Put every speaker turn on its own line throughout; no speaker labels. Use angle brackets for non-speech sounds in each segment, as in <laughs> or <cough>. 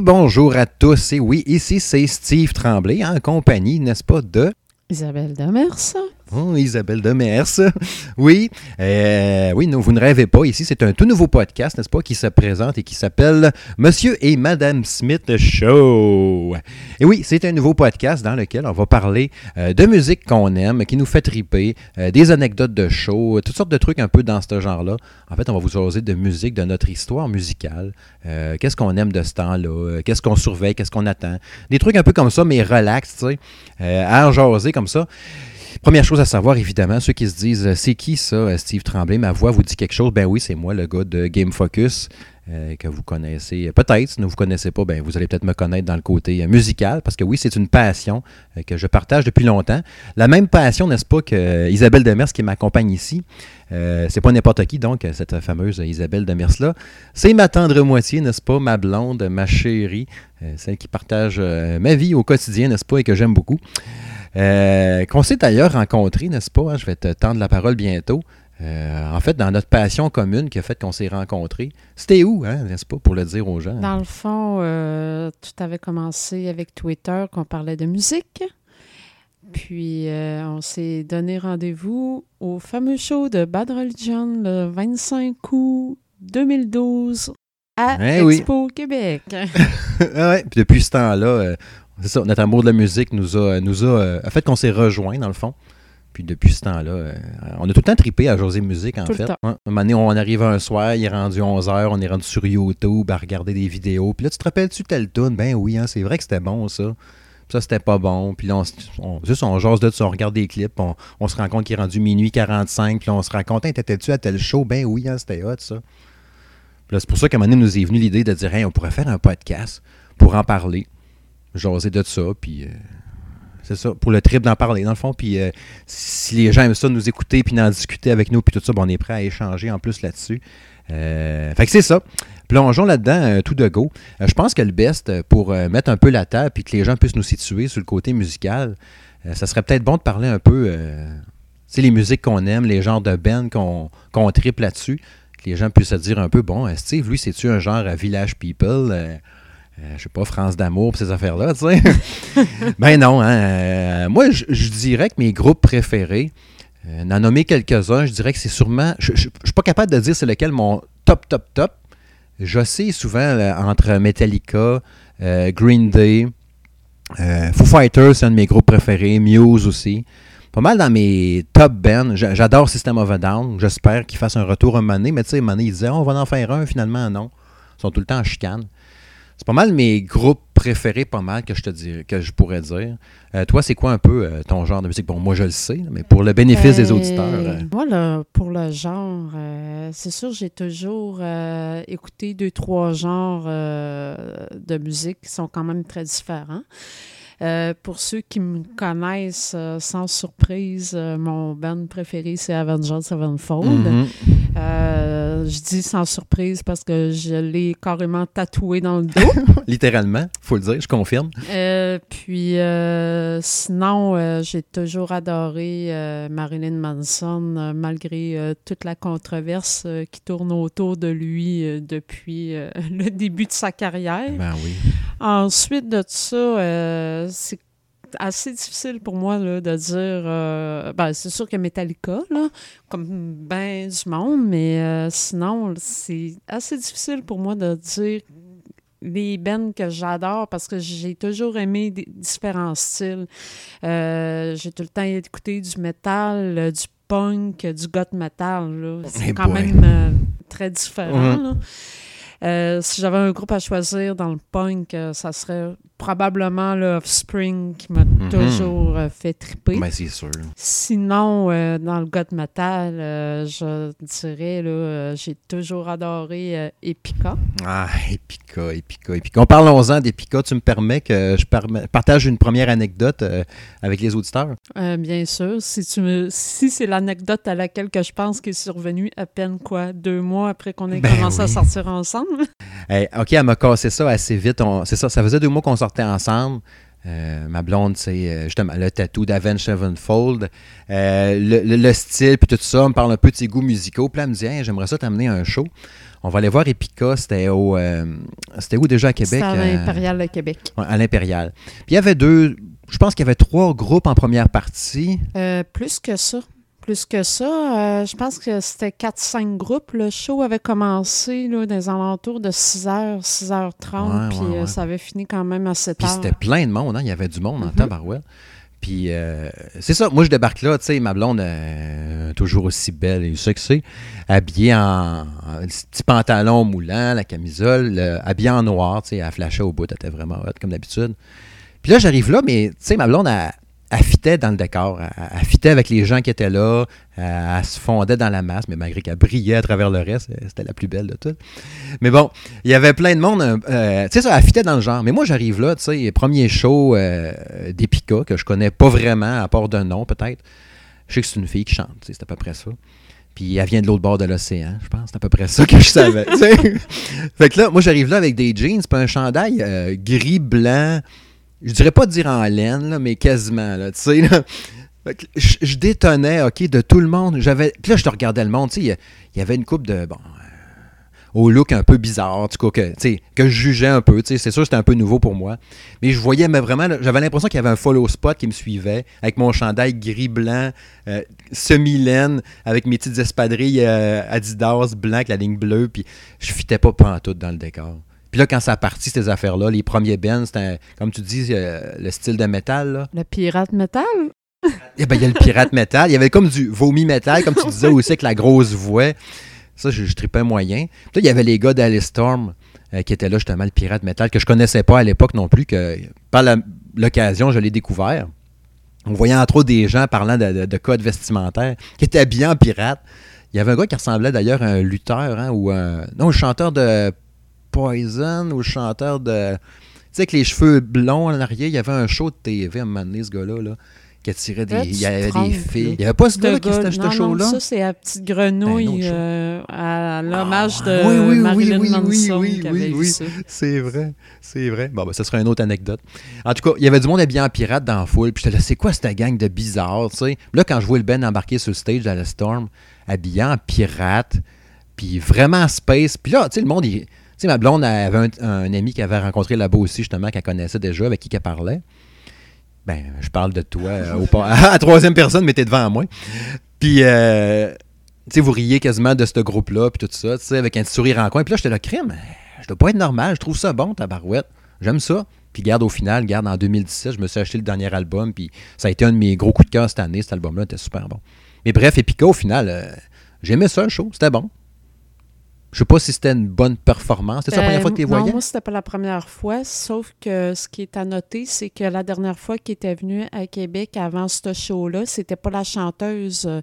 Bonjour à tous. Et oui, ici c'est Steve Tremblay en compagnie, n'est-ce pas, de
Isabelle Demers.
Oh, Isabelle Demers. Oui, euh, oui, non, vous ne rêvez pas. Ici, c'est un tout nouveau podcast, n'est-ce pas, qui se présente et qui s'appelle Monsieur et Madame Smith Show. Et oui, c'est un nouveau podcast dans lequel on va parler euh, de musique qu'on aime, qui nous fait triper, euh, des anecdotes de show, toutes sortes de trucs un peu dans ce genre-là. En fait, on va vous jaser de musique, de notre histoire musicale. Qu'est-ce qu'on aime de ce temps-là? Qu'est-ce qu'on surveille? Qu'est-ce qu'on attend? Des trucs un peu comme ça, mais relax, tu sais, à en comme ça. Première chose à savoir, évidemment, ceux qui se disent euh, c'est qui ça, euh, Steve Tremblay? Ma voix vous dit quelque chose Ben oui, c'est moi, le gars de Game Focus, euh, que vous connaissez peut-être. Si vous ne vous connaissez pas, ben vous allez peut-être me connaître dans le côté musical, parce que oui, c'est une passion que je partage depuis longtemps. La même passion, n'est-ce pas, que Isabelle Demers qui m'accompagne ici. C'est pas n'importe qui, donc, cette fameuse Isabelle Demers-là. C'est ma tendre moitié, n'est-ce pas, ma blonde, ma chérie, celle qui partage ma vie au quotidien, n'est-ce pas, et que j'aime beaucoup. Euh, qu'on s'est d'ailleurs rencontrés, n'est-ce pas? hein, je vais te tendre la parole bientôt. Euh, en fait, dans notre passion commune qui a fait qu'on s'est rencontrés. C'était où, hein, n'est-ce pas, pour le dire aux gens?
Dans le fond, euh, tout avait commencé avec Twitter, qu'on parlait de musique. Puis, euh, on s'est donné rendez-vous au fameux show de Bad Religion le 25 août 2012 à
Eh oui.
Expo Québec. <laughs>
Ah ouais, puis depuis ce temps-là, c'est ça, notre amour de la musique nous a, nous a, euh, a fait qu'on s'est rejoints, dans le fond. Puis depuis ce temps-là, euh, on a tout le temps trippé à José Musique, en
Tout
fait. Un moment donné, on arrive un soir, il est rendu 11h, on est rendu sur YouTube à regarder des vidéos. Puis là, tu te rappelles-tu telle tune? Ben oui, hein, c'est vrai que c'était bon, ça. Puis ça, c'était pas bon. Puis là, on, on, juste, on jase de ça, on regarde des clips, on, on se rend compte qu'il est rendu minuit 45, puis là, on se rend compte, Hey, t'étais-tu à tel show? Ben oui, hein, c'était hot, ça. Puis là, c'est pour ça qu'à un moment donné, nous est venue l'idée de dire, hey, on pourrait faire un podcast pour en parler, jaser de ça, puis... euh, c'est ça, pour le trip d'en parler, dans le fond. Puis euh, si les gens aiment ça, nous écouter, puis d'en discuter avec nous, puis tout ça, ben, on est prêt à échanger en plus là-dessus. Euh, fait que c'est ça. Plongeons là-dedans tout de go. Je pense que le best, pour mettre un peu la table, puis que les gens puissent nous situer sur le côté musical, ça serait peut-être bon de parler un peu, tu sais, les musiques qu'on aime, les genres de bands qu'on qu'on tripe là-dessus, que les gens puissent se dire un peu, bon, Steve, lui, c'est-tu un genre à Village People euh, je sais pas, France d'amour, pis ces affaires-là, tu sais. <laughs> ben non, hein. euh, moi, je dirais que mes groupes préférés, euh, d'en nommer quelques-uns, je dirais que c'est sûrement. Je je- je suis pas capable de dire c'est lequel mon top, top, top. Sais souvent entre Metallica, euh, Green Day, euh, Foo Fighters, c'est un de mes groupes préférés, Muse aussi. Pas mal dans mes top bands. J'a- J'adore System of a Down. J'espère qu'ils fassent un retour moment donné. Mais tu sais, donné, ils disaient, Oh, on va en faire un. Finalement, non. Ils sont tout le temps en chicane. C'est pas mal mes groupes préférés, pas mal, que je te dirais, que je pourrais dire. Euh, toi, c'est quoi un peu euh, ton genre de musique? Bon, moi, je le sais, mais pour le bénéfice des
Euh,
auditeurs. euh,
Moi, là, pour le genre, c'est sûr, j'ai toujours écouté deux, trois genres de musique qui sont quand même très différents. Euh, pour ceux qui me connaissent, euh, sans surprise, euh, mon band préféré, c'est Avenged Sevenfold.
mhm.
Euh, je dis sans surprise parce que je l'ai carrément tatoué dans le dos. <laughs>
Littéralement, faut le dire, je confirme.
Euh, puis euh, sinon, j'ai toujours adoré Marilyn Manson, malgré toute la controverse qui tourne autour de lui depuis <laughs> le début de sa carrière.
Ben oui.
Ensuite de ça, c'est assez difficile pour moi là, de dire. euh, ben, c'est sûr que Metallica, là, comme ben du monde, mais euh, sinon, c'est assez difficile pour moi de dire les bands que j'adore parce que j'ai toujours aimé des différents styles. Euh, j'ai tout le temps écouté du metal, euh, du punk, du goth metal. C'est quand
boy.
même très différent. Là. Euh, si j'avais un groupe à choisir dans le punk, euh, ça serait probablement le Offspring qui m'a
Mhm.
toujours euh, fait triper.
Ben c'est sûr.
Sinon, dans le goth metal, je dirais, là, j'ai toujours adoré Epica.
Ah, Epica, Epica, Epica. En parlons-en d'Epica, tu me permets que je partage une première anecdote avec les auditeurs?
Bien sûr, si, tu me- si c'est l'anecdote à laquelle que je pense qui est survenue à peine, quoi, deux mois après qu'on ait
Ben
commencé à sortir ensemble.
Hey, OK, elle m'a cassé ça assez vite. C'est ça, ça faisait deux mois qu'on sortait ensemble. Euh, ma blonde, c'est euh, justement le tatou d'Avenge Sevenfold. Euh, le, le- le style, puis tout ça, on me parle un peu de ses goûts musicaux. Puis là, elle me dit, Hey, j'aimerais ça t'amener à un show. On va aller voir Epica. C'était au. euh, c'était où déjà à Québec?
à l'Impérial de Québec.
ouais, à l'Impérial. Puis il y avait deux. Je pense qu'il y avait trois groupes en première partie.
Plus que ça. Plus que ça, euh, je pense que c'était 4-5 groupes. Le show avait commencé là, dans les alentours de 6h, 6h30,
Ouais,
puis
ouais,
euh,
ouais.
ça avait fini quand même à 7
Puis c'était plein de monde, hein. il y avait du monde en
Mhm.
tabarouette. Puis euh, c'est ça, moi je débarque là, tu sais, ma blonde, euh, toujours aussi belle et sexy, habillée en, en petit pantalon moulant, la camisole, le- habillée en noir, tu sais, elle flashait au bout, elle était vraiment hot comme d'habitude. Puis là, j'arrive là, mais tu sais, ma blonde, elle, elle fitait dans le décor, elle, avec les gens qui étaient là, elle, se fondait dans la masse, mais malgré qu'elle brillait à travers le reste, c'était la plus belle de toutes. Mais bon, il y avait plein de monde. euh, tu sais, ça, elle fitait dans le genre. Mais moi, j'arrive là, tu sais, premier show euh, d'Epica, que je connais pas vraiment, à part d'un nom, peut-être. Je sais que c'est une fille qui chante, c'est à peu près ça. Puis elle vient de l'autre bord de l'océan, je pense. C'est à peu près ça que je savais. <laughs> fait que là, moi, j'arrive là avec des jeans, puis un chandail euh, gris, blanc. Je dirais pas dire en laine, là, mais quasiment, là, tu sais. je, détonnais, OK, de tout le monde. J'avais, là, je te regardais le monde, tu sais. Il y avait une coupe de, bon, euh, au look un peu bizarre, tout cas, que, que je jugeais un peu. C'est sûr c'était un peu nouveau pour moi. Mais je voyais, mais vraiment, j'avais l'impression qu'il y avait un follow spot qui me suivait, avec mon chandail gris-blanc, euh, semi-laine, avec mes petites espadrilles euh, Adidas blanc la ligne bleue, puis je fitais pas pantoute dans le décor. Puis là, quand ça a parti, ces affaires-là, les premiers bands, c'était, comme tu dis, euh, le style de métal, là.
Le pirate métal?
Eh ben, il y a le pirate métal. Il y avait comme du vomi métal, comme tu disais aussi, avec la grosse voix. Ça, je, je tripais moyen. Puis là, il y avait les gars d'Alice Storm euh, qui étaient là, justement, le pirate métal, que je connaissais pas à l'époque non plus, que par l'occasion, je l'ai découvert. On voyait entre autres des gens parlant de, de, de codes vestimentaires qui étaient habillés en pirate. Il y avait un gars qui ressemblait d'ailleurs à un lutteur, hein, ou un. Non, un chanteur de Poison, ou le chanteur de. Tu sais, avec les cheveux blonds en arrière, il y avait un show de TV à un moment donné, ce gars-là, là, qui attirait des.
Là,
il y avait des filles. Il n'y avait pas ce gars-là qui
gars-
était à ce show-là?
ça, c'est la petite
Ben,
grenouille
show.
euh, à l'hommage de
Ah, oui, oui, oui,
Marilyn
oui, oui,
Manson
oui,
qui avait
oui. C'est vrai, c'est vrai. Bon, ben, ça serait une autre anecdote. En tout cas, il y avait du monde habillé en pirate dans la foule. Puis j'étais là, c'est quoi cette gang de bizarres, tu sais? Là, quand je vois le Ben embarquer sur le stage à la Storm, habillé en pirate, puis vraiment space. Puis là, tu sais, le monde, il- ma blonde avait un, ami qui avait rencontré là-bas aussi, justement, qu'elle connaissait déjà, avec qui qu'elle parlait. Ben, je parle de toi euh, <laughs> à troisième personne, mais t'es devant moi. Puis, euh, tu sais, vous riez quasiment de ce groupe-là, puis tout ça, tu sais, avec un petit sourire en coin. Puis là, j'étais là, crime, je dois pas être normal, je trouve ça bon, ta barouette. J'aime ça. Puis garde au final, garde en 2017, je me suis acheté le dernier album, puis ça a été un de mes gros coups de cœur cette année, cet album-là était super bon. Mais bref, Epica, au final, euh, j'aimais ça, le show, c'était bon. Je sais pas si c'était une bonne performance. C'était la première fois que tu les
Non,
voyais?
moi, c'était pas la première fois, sauf que ce qui est à noter, c'est que la dernière fois qu'il était venu à Québec avant ce show-là, c'était pas la chanteuse euh,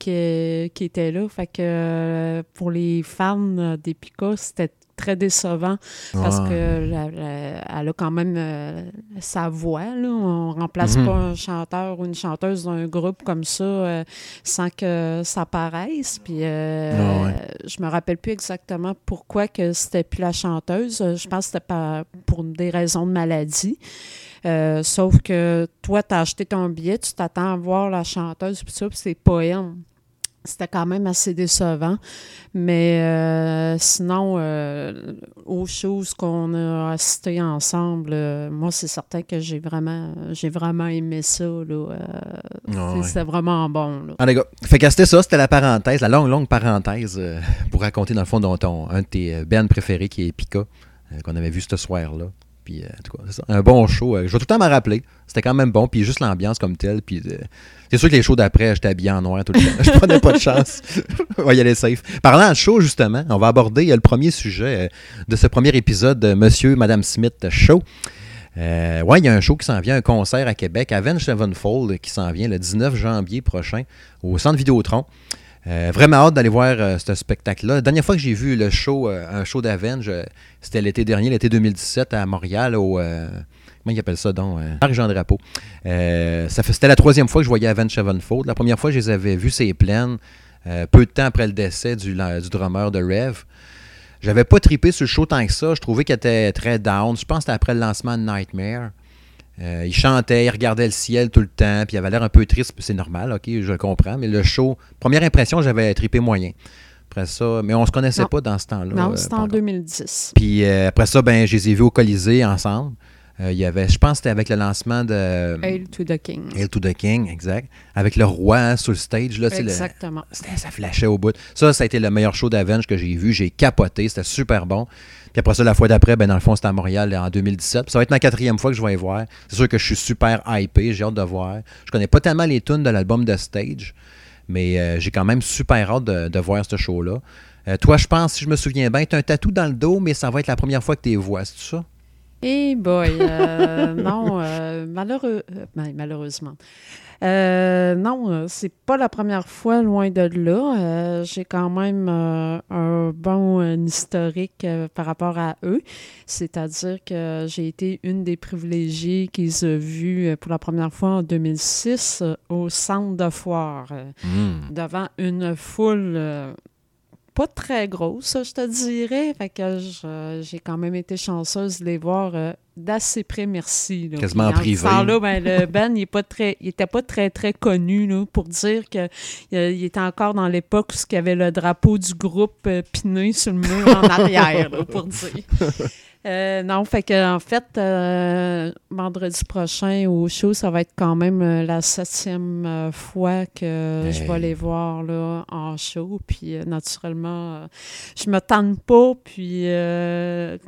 qui, qui était là. Fait que euh, pour les fans euh, d'Epica, c'était très décevant parce que la- la- elle a quand même euh, sa voix. Là. On remplace
Mhm.
pas un chanteur ou une chanteuse d'un groupe comme ça euh, sans que ça paraisse. Puis euh,
Ah ouais.
je me rappelle plus exactement pourquoi que c'était plus la chanteuse. Je pense que c'était pas pour des raisons de maladie. Euh, sauf que toi, tu as acheté ton billet, tu t'attends à voir la chanteuse, puis ça, puis c'est elle. C'était quand même assez décevant. Mais euh, sinon, euh, aux choses qu'on a assisté ensemble, euh, moi, c'est certain que j'ai vraiment, j'ai vraiment aimé ça. Là,
Ah ouais.
C'était vraiment bon. Là.
Ah, les gars. Fait que c'était ça, c'était la parenthèse, la longue, longue parenthèse pour raconter, dans le fond, ton, un de tes bands préférés qui est Pika, qu'on avait vu ce soir-là. Puis, euh, en tout cas, c'est ça. Un bon show. euh, je vais tout le temps m'en rappeler. C'était quand même bon. Puis, juste l'ambiance comme telle. Puis, euh, c'est sûr que les shows d'après, j'étais habillé en noir tout le temps. <laughs> Je prenais pas de chance. on va y aller safe. Parlant de show, justement, on va aborder le premier sujet de ce premier épisode de Monsieur, Madame Smith Show. Euh, ouais, il y a un show qui s'en vient, un concert à Québec, Avenge Sevenfold, qui s'en vient le 19 janvier prochain au Centre Vidéotron. Euh, vraiment hâte d'aller voir euh, ce spectacle-là. La dernière fois que j'ai vu le show, euh, un show d'Avenge, c'était l'été dernier, l'été 2017 à Montréal, au. comment ils appellent ça donc euh, Parc Jean Drapeau. C'était la troisième fois que je voyais Avenge Sevenfold. La première fois, je les avais vus, c'est pleines, euh, peu de temps après le décès du, du drummer de Rev. J'avais pas tripé sur le show tant que ça. Je trouvais qu'il était très down. Je pense que c'était après le lancement de Nightmare. Euh, il chantait, il regardait le ciel tout le temps, puis il avait l'air un peu triste, puis c'est normal, ok, je le comprends, mais le show, première impression, j'avais trippé moyen. Après ça, mais on se connaissait
Non.
pas dans ce temps-là.
Non,
euh,
c'était en
encore.
2010.
Puis euh, après ça, ben, je les ai vus au Colisée ensemble. Euh, il y avait, je pense que c'était avec le lancement de
Hail to the King.
Hail to the King, exact. Avec le roi hein, sur le stage. Là, c'est le-
Exactement.
c'était- ça flashait au bout. Ça, ça a été le meilleur show d'Avenge que j'ai vu. J'ai capoté. C'était super bon. Puis après ça, la fois d'après, ben, dans le fond, c'était à Montréal en 2017. Puis ça va être ma quatrième fois que je vais y voir. C'est sûr que je suis super hypé. J'ai hâte de voir. Je connais pas tellement les tunes de l'album de Stage, mais euh, j'ai quand même super hâte de, voir ce show-là. Euh, toi, je pense, si je me souviens bien, tu as un tatou dans le dos, mais ça va être la première fois que tu les vois. C'est ça?
Eh boy, euh, <laughs> non, euh, malheureux, ben, malheureusement. Euh, non, euh, c'est pas la première fois, loin de là. Euh, J'ai quand même euh, un bon historique par rapport à eux. C'est-à-dire que j'ai été une des privilégiées qu'ils ont vues pour la première fois en 2006 euh, au centre de foire,
Hmm.
devant une foule pas très grosse, je te dirais. Fait que j'ai quand même été chanceuse de les voir euh, d'assez près, merci. là.
Quasiment en privé.
ce temps-là, ben, le band, il est pas très, très, très connu là, pour dire que euh, il était encore dans l'époque où il y avait le drapeau du groupe euh, piné sur le mur en arrière, là, pour dire. <laughs> Euh, non, fait que en fait, euh, vendredi prochain au show, ça va être quand même euh, la septième fois que je vais les voir là, en show. Puis euh, naturellement, je me tente pas. Puis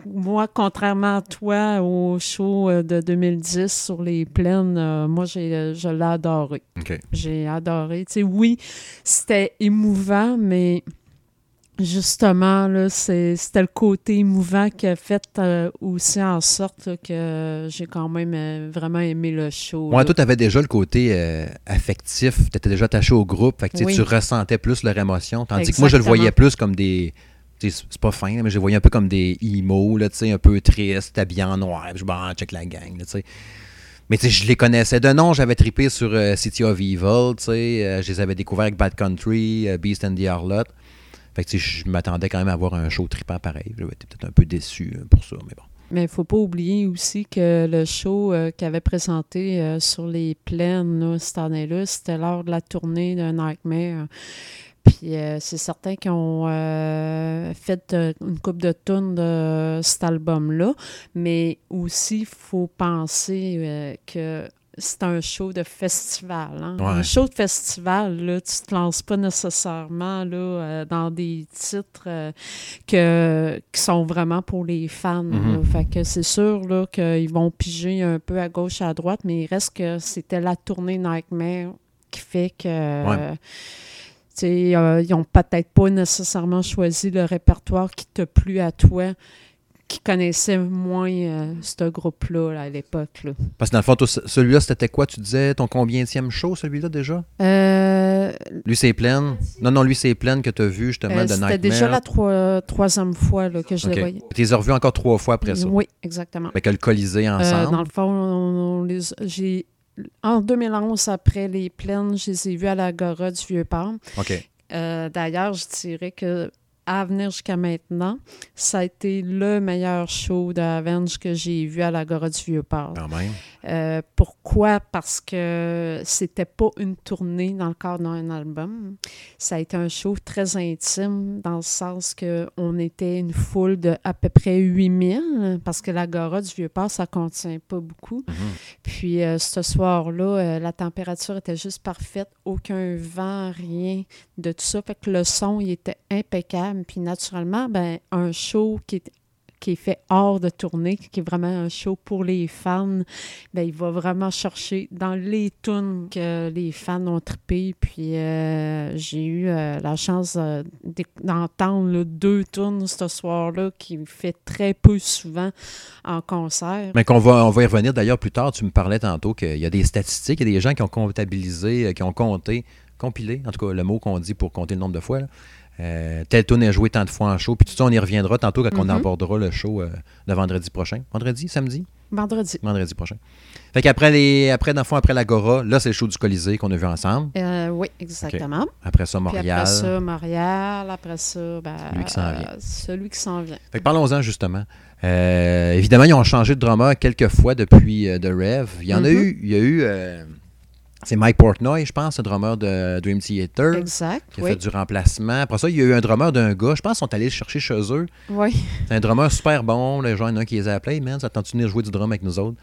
moi, contrairement à toi, au show de 2010 sur les plaines, moi, j'ai, je l'ai adoré. J'ai adoré. Tu sais, oui, c'était émouvant, mais justement, là, c'est- c'était le côté émouvant qui a fait euh, aussi en sorte là, que j'ai quand même euh, vraiment aimé le show.
Ouais,
là.
toi, tu avais déjà le côté euh, affectif. Tu étais déjà attaché au groupe. Fait que, tu sais,
Oui.
tu ressentais plus leur émotion. Tandis que moi, je le voyais plus comme des. C'est pas fin, mais je le voyais un peu comme des emo, là, un peu tristes, habillés en noir. Je bon, check la gang. là. Mais je les connaissais de nom. J'avais trippé sur City of Evil. je les avais découverts avec Bad Country, Beast and the Harlot. Fait que je m'attendais quand même à avoir un show trippant pareil. J'avais été peut-être un peu déçu euh, pour ça, mais bon.
Mais il faut pas oublier aussi que le show euh, qu'il avait présenté euh, sur les plaines cette année-là, c'était lors de la tournée de Nightmare. Puis euh, c'est certain qu'ils ont fait une coupe de tonnes de cet album-là, mais aussi il faut penser que c'est un show de festival. hein.
Ouais.
Un show de festival, là, tu te lances pas nécessairement là, euh, dans des titres euh, que, qui sont vraiment pour les fans.
Mhm.
là. Fait que c'est sûr là, qu'ils vont piger un peu à gauche, à droite, mais il reste que c'était la tournée Nightmare qui fait que. euh, euh, ils n'ont peut-être pas nécessairement choisi le répertoire qui t'a plu à toi, qui connaissait moins euh, ce groupe-là là, à l'époque. là.
Parce que dans le fond, toi, celui-là, c'était quoi Tu disais ton combienième show, celui-là déjà?
Euh,
Lui, c'est pleine. Non, non, lui, c'est pleine que tu as vu justement
euh,
de
C'était
Nightmare.
déjà la troi- troisième fois là, que je
Ok.
les voyais.
Tu les as revus encore trois fois après ça.
Oui, exactement.
Avec le Colisée
Euh,
ensemble?
dans le fond, on- on les- j'ai en 2011, après les plaines, je les ai vus à l'Agora du.
OK.
Euh, D'ailleurs, je dirais que à venir jusqu'à maintenant, ça a été le meilleur show d'Avenge que j'ai vu à l'Agora du Vieux-Port. Euh, pourquoi? Parce que c'était pas une tournée dans le cadre d'un album. Ça a été un show très intime dans le sens que on était une foule de à peu près 8000 parce que l'Agora du Vieux-Port, ça contient pas beaucoup.
Mhm.
Puis euh, ce soir-là, euh, la température était juste parfaite, aucun vent, rien de tout ça. Fait que le son, il était impeccable. Puis naturellement, ben, un show qui est, qui est fait hors de tournée, qui est vraiment un show pour les fans, ben, il va vraiment chercher dans les tunes que les fans ont trippé. Puis euh, j'ai eu euh, la chance euh, d'entendre deux tunes ce soir-là qui fait très peu souvent en concert.
Mais qu'on va, on va y revenir d'ailleurs plus tard. Tu me parlais tantôt qu'il y a des statistiques, il y a des gens qui ont comptabilisé, qui ont compté, compilé, en tout cas le mot qu'on dit pour compter le nombre de fois. Euh, tel tune est joué tant de fois en show. Puis tout ça, on y reviendra tantôt quand on
Mhm.
abordera le show euh, de vendredi prochain. Vendredi, samedi?
Vendredi.
Vendredi prochain. Fait qu'après, les, après, dans le fond, après l'Agora, là, c'est le show du Colisée qu'on a vu ensemble.
Euh, oui, exactement.
Après ça,
Puis
Montréal.
après ça, Montréal. Après ça, ben,
Celui qui s'en vient.
euh, celui qui s'en vient.
Fait que parlons-en justement. Euh, évidemment, ils ont changé de drummer quelques fois depuis euh, The Rev. Il y en a
Mhm.
eu. Il y a eu. C'est Mike Portnoy, je pense, le drummer de Dream Theater,
Exact,
qui a
oui.
fait du remplacement. Après ça, il y a eu un drummer d'un gars. Je pense qu'ils sont allés le chercher chez eux.
Oui.
C'est un drummer super bon. Le genre, il y en a un qui les a appelés. Man, ça tente de venir jouer du drum avec nous autres?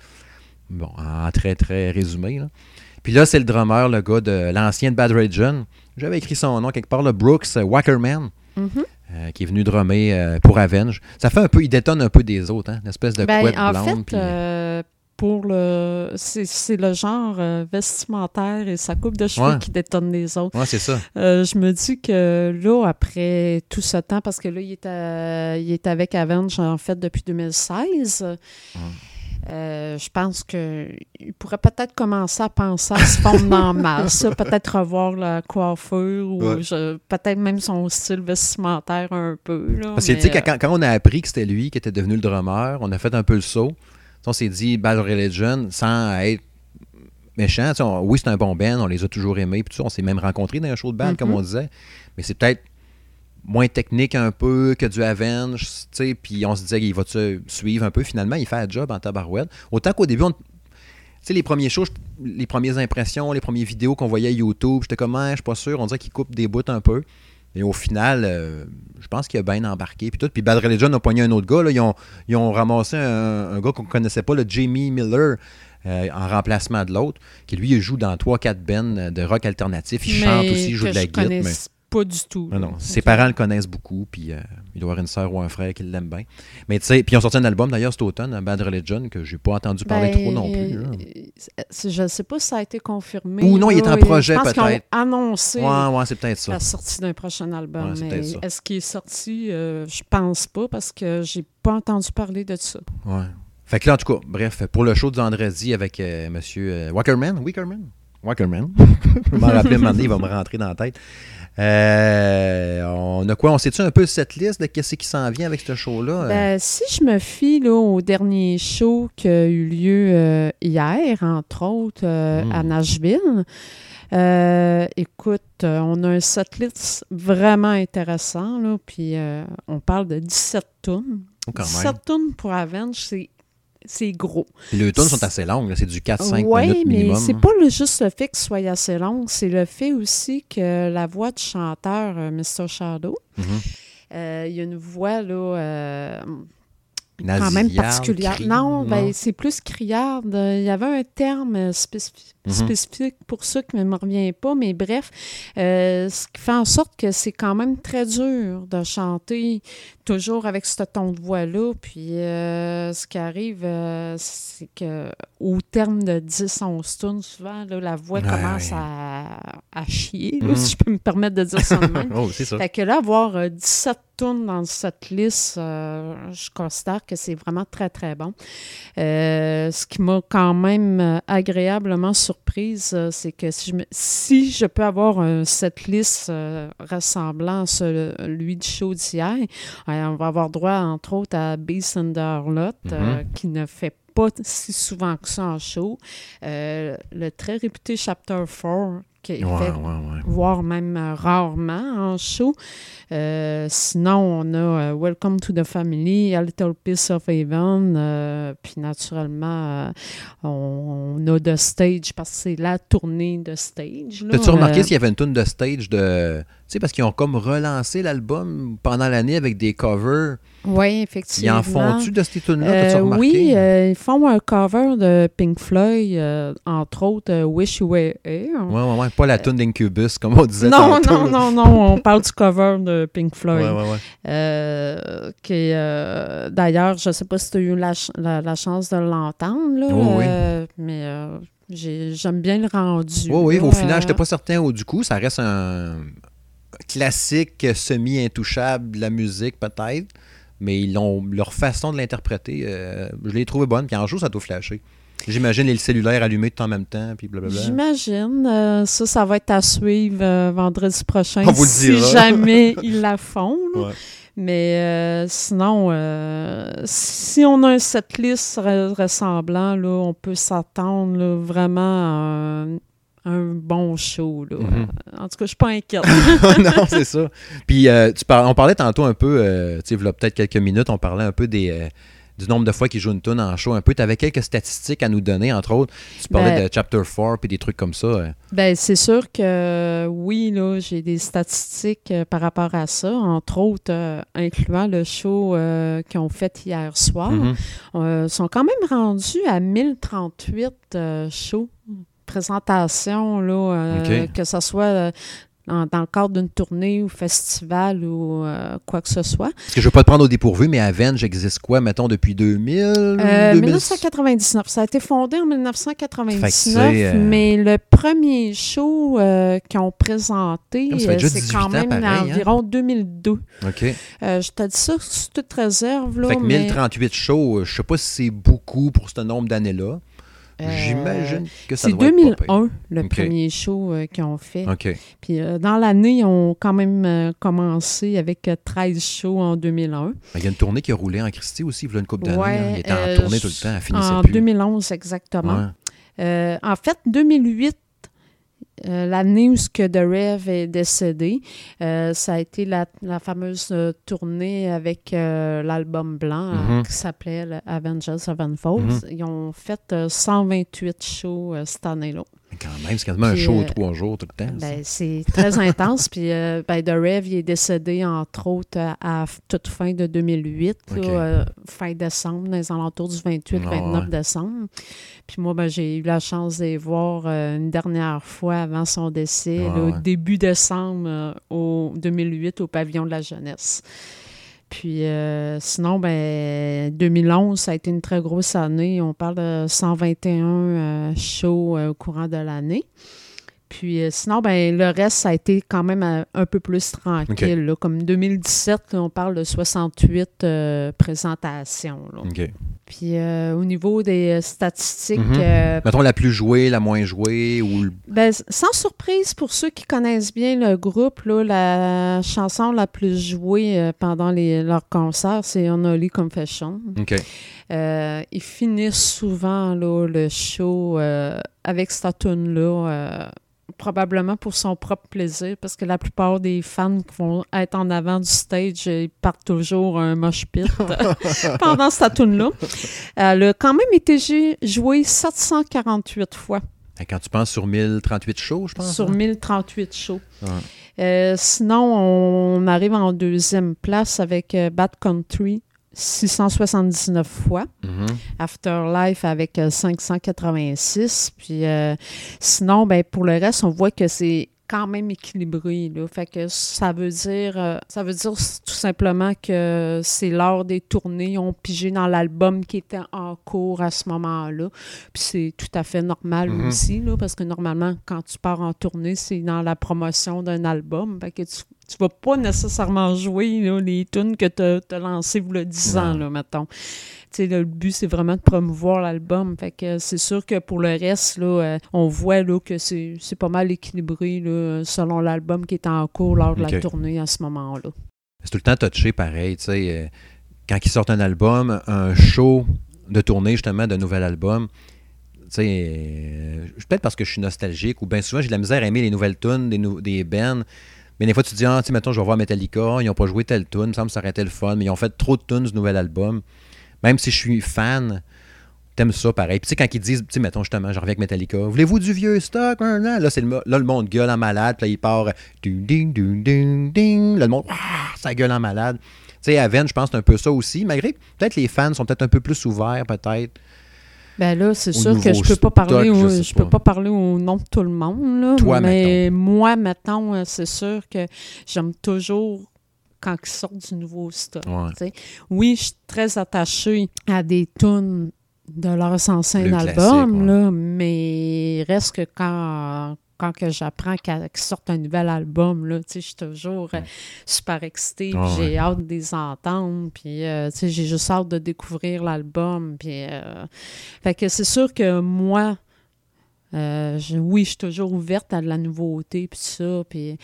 Bon, en très, très résumé. Là. Puis là, c'est le drummer, le gars de l'ancien de Bad Religion. J'avais écrit son nom quelque part, le Brooks Wackerman,
Mhm.
euh, qui est venu drummer euh, pour Avenge. Ça fait un peu, il détonne un peu des autres, hein, une espèce de
Ben,
couette
en
blonde.
fait, euh, pour le. C'est le genre euh, vestimentaire et sa coupe de cheveux
Ouais.
qui détonne les autres.
Ouais, c'est ça.
Euh, je me dis que là, après tout ce temps, parce que là, il est, à- il est avec Avenge, en fait, depuis 2016. euh, je pense qu'il pourrait peut-être commencer à penser à se fondre la masse, peut-être revoir la coiffure ou
Ouais.
peut-être même son style vestimentaire un peu. Là,
Parce que,
mais,
tu sais, quand, quand on a appris que c'était lui qui était devenu le drummer, on a fait un peu le saut. On s'est dit, Bad Religion, sans être méchant, on- oui, c'est un bon band, on les a toujours aimés, puis on s'est même rencontrés dans un show de band, comme
Mhm.
on disait, mais c'est peut-être moins technique un peu que du Avenge, puis on se disait, il va-tu suivre un peu? Finalement, il fait un job en tabarouette. Autant qu'au début, on- tu sais, les premiers shows, les premières impressions, les premières vidéos qu'on voyait à YouTube, j'étais comme, Ah, je suis pas sûr, on dirait qu'il coupe des bouts un peu. Et au final, euh, je pense qu'il a bien embarqué. Puis tout. Puis Bad Religion a poigné un autre gars. là. Ils, ont, ils ont ramassé un, un gars qu'on ne connaissait pas, le Jamie Miller, euh, en remplacement de l'autre, qui lui, il joue dans 3-4 bands de rock alternatif. Il
mais
chante aussi, il joue de la guitare.
Pas du tout.
Non, non, ses parents le connaissent beaucoup, puis euh, il doit avoir une sœur ou un frère qui l'aime bien. Mais tu sais, puis ils ont sorti un album d'ailleurs cet automne, Bad Religion, que j'ai pas entendu parler
Ben,
trop non plus. là.
euh, Je ne sais pas si ça a été confirmé.
Ou non, il est en
et
projet,
je pense
peut-être.
annoncé
Ouais, ouais, c'est peut-être ça.
la sortie d'un prochain album.
Ouais, c'est
mais est-ce qu'il est sorti? Euh, je pense pas parce que j'ai pas entendu parler de ça.
Ouais. Fait que là, en tout cas, bref, pour le show de vendredi avec euh, monsieur euh, Wackerman, Wickerman? Wackerman? <laughs> je vais m'en moment donné, il va me rentrer dans la tête. Euh, on a quoi? On sait-tu un peu cette liste de qu'est-ce qui s'en vient avec ce show-là?
Ben, si je me fie là, au dernier show qui a eu lieu euh, hier, entre autres, euh,
Mm.
à Nashville, écoute, on a un setlist vraiment intéressant, là, puis on parle de 17 tonnes.
oh, quand
17
même.
tonnes pour Avenge, c'est c'est gros.
Puis les tunes sont assez longues, c'est du 4-5
Oui,
minutes
mais
minimum.
c'est
hein.
pas le- juste le fait que ce soit assez long, c'est le fait aussi que la voix du chanteur, euh, Mr. Shadow,
Mhm.
euh, il y a une voix là, euh, quand même particulière.
cri-
non, ben, c'est plus criarde. Il y avait un terme euh,
Mhm.
spécifique pour ça qui ne me revient pas, mais bref, euh, ce qui fait en sorte que c'est quand même très dur de chanter toujours avec ce ton de voix-là. Puis euh, ce qui arrive, euh, c'est que au terme de 10-11 tunes, souvent, là, la voix
Ouais,
commence
ouais.
à, à chier, là,
Mhm.
si je peux me permettre de dire ça de <laughs> même.
Oh, c'est ça.
Fait que là, avoir euh, 17 dans cette liste, euh, je considère que c'est vraiment très, très bon. Euh, ce qui m'a quand même euh, agréablement surprise, c'est que si je, me- si je peux avoir euh, cette liste euh, ressemblant à celui du show d'hier, on va avoir droit, entre autres, à the Harlot, euh, qui ne fait pas si souvent que ça en show. Euh, le très réputé Chapter 4, qui est
Ouais,
fait
ouais, ouais.
voire même euh, rarement en show. Euh, sinon, on a euh, Welcome to the Family, A Little Piece of Heaven, euh, puis naturellement, euh, on, on a The Stage parce que c'est la tournée de Stage. là.
T'as-tu remarqué
Euh,
s'il y avait une tune de stage de. Tu sais, parce qu'ils ont comme relancé l'album pendant l'année avec des covers.
Oui,
Ils
effectivement.
en font-tu de ces tunes-là?
Euh, oui, euh, ils font un cover de Pink Floyd, euh, entre autres Wish You Were Here.
Ouais, ouais, ouais. Pas la tune d'Incubus, comme on disait
Non,
tantôt,
non, non, non, on parle du cover de Pink Floyd. Qui est, euh, D'ailleurs, je ne sais pas si tu as eu la, ch- la- la chance de l'entendre, là,
oui.
euh, mais euh, j'ai- j'aime bien le rendu.
Oui, oui, au final,
euh,
j'étais pas certain où du coup, ça reste un classique semi-intouchable de la musique, peut-être. Mais ils ont, leur façon de l'interpréter, euh, je l'ai trouvé bonne. Puis en jour, ça doit flasher. J'imagine les cellulaires allumés tout en même temps, puis blablabla.
J'imagine. euh, ça, ça va être à suivre euh, vendredi prochain
On vous le
si jamais <laughs> ils la font.
Ouais.
Mais euh, sinon, si on a un setlist re- ressemblant, là, on peut s'attendre vraiment à un, un bon show. là.
Mhm.
En tout cas, je suis pas inquiète. <laughs>
non, c'est ça. Puis, euh, tu par- on parlait tantôt un peu, euh, tu sais, peut-être quelques minutes, on parlait un peu des, euh, du nombre de fois qu'il joue une tune en show un peu. Tu avais quelques statistiques à nous donner, entre autres. Tu parlais
Ben-
de Chapter 4 puis des trucs comme ça. euh.
Ben, c'est sûr que oui, là, j'ai des statistiques par rapport à ça, entre autres, incluant le show qu'ils ont fait hier soir.
Mhm.
Euh, sont quand même rendus à 1038 euh, shows, présentations, là, euh, que ce soit euh, dans, le cadre d'une tournée ou festival ou euh, quoi que ce soit.
Parce que je veux pas te prendre au dépourvu, mais Avenge existe quoi, mettons, depuis 2000?
Euh,
2000?
1999. Ça a été fondé en 1999,
Fait que c'est, euh,
mais le premier show qu'ils ont présenté, c'est
18
quand
ans,
même
hein?
environ 2002.
OK.
Je te dis ça sous toute réserve. Là,
Fait que
mais,
1038 shows, je sais pas si c'est beaucoup pour ce nombre d'années-là.
Euh,
J'imagine que ça
C'est
doit être pas
2001, le premier show euh, qu'ils ont fait.
pire. OK.
Puis euh, dans l'année, ils ont quand même euh, commencé avec euh, 13 shows en 2001.
Ben, Il y a une tournée qui a roulé en Christie aussi, il y a une couple d'années.
Ouais,
hein. Il était en
euh,
tournée tout le temps, elle finissait
En
plus.
2011, exactement.
Ouais.
Euh, en fait, 2008, euh, l'année où ce que The Rev est décédé, euh, ça a été la, la fameuse euh, tournée avec euh, l'album blanc euh,
Mhm.
qui s'appelait Avengers Sevenfold.
Mhm.
Ils ont fait euh, 128 shows cette année-là.
Quand même, c'est quasiment un show
euh,
trois jours tout le temps.
Ben, c'est très <laughs> intense. Puis euh, ben, The Rev il est décédé, entre autres, à, toute fin de 2008, là,
OK.
euh, fin décembre, dans les alentours du 28-29
Ah ouais.
décembre. Puis moi, ben, j'ai eu la chance de les voir euh, une dernière fois avant son décès, là,
ouais.
début décembre euh, au 2008 au pavillon de la jeunesse. Puis euh, sinon, ben 2011, ça a été une très grosse année. On parle de 121 euh, shows euh, au courant de l'année. Puis euh, sinon, ben le reste, ça a été quand même euh, un peu plus tranquille. là. Comme 2017, là, on parle de 68 euh, présentations. là. Puis au niveau des statistiques,
Mhm. Mettons la plus jouée, la moins jouée, ou
ben, sans surprise pour ceux qui connaissent bien le groupe, là, la chanson la plus jouée pendant les, leurs concerts, c'est Unholy Confession.
OK.
Euh, ils finissent souvent là, le show avec cette tune-là, probablement pour son propre plaisir, parce que la plupart des fans qui vont être en avant du stage, euh, ils partent toujours un mosh pit <laughs> pendant cette tune-là. Elle a quand même été jou- jouée 748 fois
Et Quand tu penses sur 1038 shows, je pense.
sur
hein?
1038 shows.
Ouais.
Euh, sinon, on arrive en deuxième place avec euh, Bad Country, 679 fois.
Mhm.
Afterlife avec euh, 586. Puis euh, sinon, ben, pour le reste, on voit que c'est quand même équilibré. Là. Fait que ça veut dire euh, ça veut dire tout simplement que c'est lors des tournées, ont pigé dans l'album qui était en cours à ce moment-là. Puis c'est tout à fait normal
Mhm.
aussi, là, parce que normalement, quand tu pars en tournée, c'est dans la promotion d'un album. Fait que tu tu vas pas nécessairement jouer là, les tunes que tu as, lancées vous le 10 ans, là, mettons. Sais, le but, c'est vraiment de promouvoir l'album. Fait que c'est sûr que pour le reste, là, euh, on voit là, que c'est pas mal équilibré là, selon l'album qui est en cours lors de la tournée à ce moment-là.
C'est tout le temps touché pareil, tu sais. euh, quand ils sortent un album, un show de tournée, justement, d'un nouvel album, tu euh, peut-être parce que je suis nostalgique, ou bien souvent, j'ai de la misère à aimer les nouvelles tunes des, nou- des bands. Mais des fois, tu te dis, ah, tu mettons, je vais voir Metallica, ils n'ont pas joué telle tune, il me semble ça aurait été le fun, mais ils ont fait trop de tunes du nouvel album. Même si je suis fan, t'aimes ça pareil. Puis tu sais, quand ils disent, tu sais, mettons justement, je reviens avec Metallica, voulez-vous du vieux stock? Là, c'est le, là, le monde gueule en malade, puis là, il part, ding, ding, ding, ding, ding. Là, le monde, ah, ça gueule en malade. Tu sais, Aven, je pense que c'est un peu ça aussi, malgré peut-être les fans sont peut-être un peu plus ouverts, peut-être.
Ben là, c'est sûr que je peux pas parler
stock, je
au,
sais
je peux
pas.
parler au nom de tout le monde. Là,
Toi,
mais moi, mettons, euh, c'est sûr que j'aime toujours quand ils sortent du nouveau stock.
Ouais.
Oui, je suis très attachée à des tunes de leurs anciens
Le
albums,
ouais.
là, mais reste que quand, quand que j'apprends qu'ils sortent un nouvel album, là, je suis toujours euh, super excitée,
Ouais,
j'ai hâte de les entendre, puis euh, j'ai juste hâte de découvrir l'album, puis... euh, fait que c'est sûr que moi, je- oui, je suis toujours ouverte à de la nouveauté, puis ça, puis...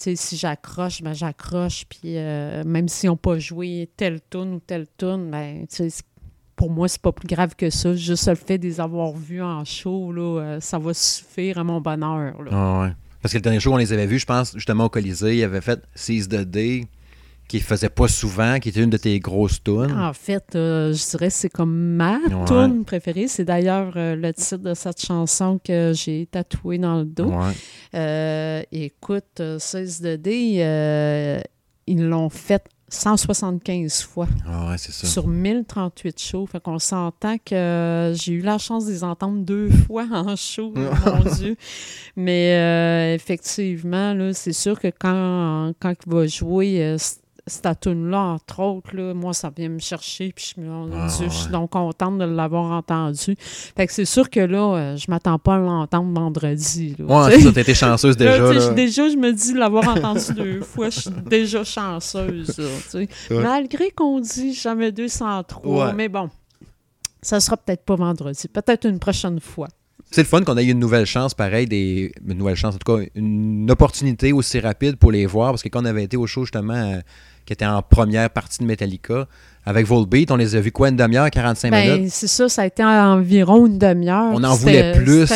si j'accroche, ben j'accroche, puis euh, même s'ils n'ont pas joué telle tune ou telle tune, ben, pour moi, c'est pas plus grave que ça. Juste le fait de les avoir vus en show, là, euh, ça va suffire à mon bonheur. là.
Ah. Parce que le dernier show, on les avait vus, je pense, justement au Colisée, ils avaient fait Seize the Day. Qui faisait pas souvent, qui était une de tes grosses tunes?
En fait, euh, je dirais que c'est comme ma
Ouais.
tune préférée. C'est d'ailleurs euh, le titre de cette chanson que j'ai tatoué dans le dos.
Ouais.
Euh, écoute, euh, 16 de D, ils l'ont fait 175 fois
Ah ouais, c'est ça.
sur 1038 shows. Fait qu'on s'entend que j'ai eu la chance de les entendre deux <laughs> fois en show, <laughs> mon Dieu. Mais effectivement, là, c'est sûr que quand, quand il va jouer euh, cette tune-là, entre autres, là, moi, ça vient me chercher. Puis je,
Ah,
je suis
ouais.
donc contente de l'avoir entendu. Fait que c'est sûr que là, euh, je m'attends pas à l'entendre vendredi. là,
Ouais, ça, été chanceuse
Là,
déjà. là.
déjà, je me dis l'avoir entendu deux <laughs> fois, je suis déjà chanceuse. là.
Ouais.
Malgré qu'on dit jamais 203,
Ouais.
mais bon, ça sera peut-être pas vendredi, peut-être une prochaine fois.
C'est le fun qu'on ait eu une nouvelle chance, pareil, des, une nouvelle chance, en tout cas, une opportunité aussi rapide pour les voir, parce que quand on avait été au show, justement, euh, qui était en première partie de Metallica, avec Volbeat, on les a vus quoi, une demi-heure, 45 minutes?
Ben, c'est ça, ça a été environ une demi-heure.
On en voulait plus.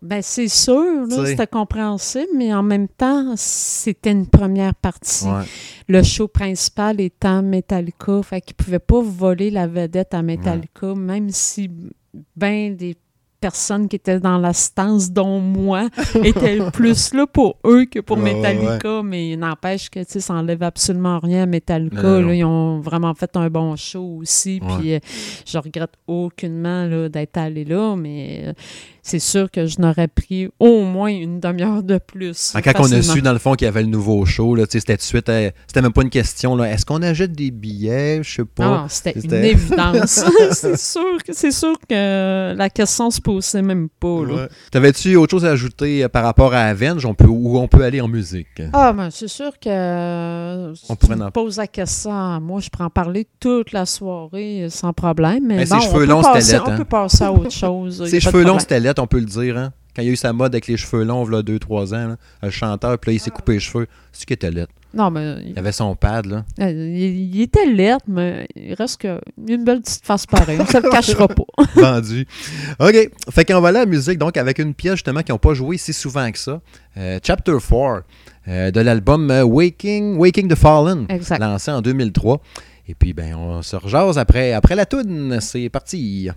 Ben, c'est sûr, c'était compréhensible, mais en même temps, c'était une première partie.
Ouais.
Le show principal étant Metallica, fait qu'ils ne pouvaient pas voler la vedette à Metallica, même si ben des personnes qui étaient dans l'assistance, dont moi, <laughs> étaient plus là pour eux que pour
Ouais,
Metallica, mais n'empêche que tu sais, ça enlève absolument rien à Metallica.
Non, non, non.
là, ils ont vraiment fait un bon show aussi, puis euh, je regrette aucunement d'être allé là, mais euh, c'est sûr que je n'aurais pris au moins une demi-heure de plus.
Ah, Quand on a su, dans le fond, qu'il y avait le nouveau show, c'était tout de suite, euh, c'était même pas une question, est-ce qu'on achète des billets? Je sais pas.
Ah, c'était une évidence. <laughs> <laughs> c'est sûr sûr que la question se posait même pas.
Ouais. T'avais-tu autre chose à ajouter euh, par rapport à Avenge, on peut, où on peut aller en musique?
Ah, ben, c'est sûr que euh, si
On
tu me
en-
poses la question, moi, je en parler toute la soirée euh, sans problème. Mais
Ben, ses
bon,
cheveux
on, peut
longs,
passer, on
hein.
peut passer à autre chose. <laughs>
Ses cheveux longs, c'était lettre, on peut le dire, hein? Quand il y a eu sa mode avec les cheveux longs, a 2-3 ans, là, le chanteur, puis là, il s'est coupé les cheveux. C'est ce qui était lettre.
Non, mais
Il avait son pad, là.
euh, il, il était laid, mais il reste que une belle petite face pareille. Se le cachera pas. <laughs>
vendu. OK. Fait qu'on va aller à la musique, donc, avec une pièce, justement, qui n'ont pas joué si souvent que ça. Euh, Chapter 4, euh, de l'album euh, Waking, Waking the Fallen,
Exact.
lancé en 2003. Et puis, ben, on se rejase après, après la toune. C'est parti.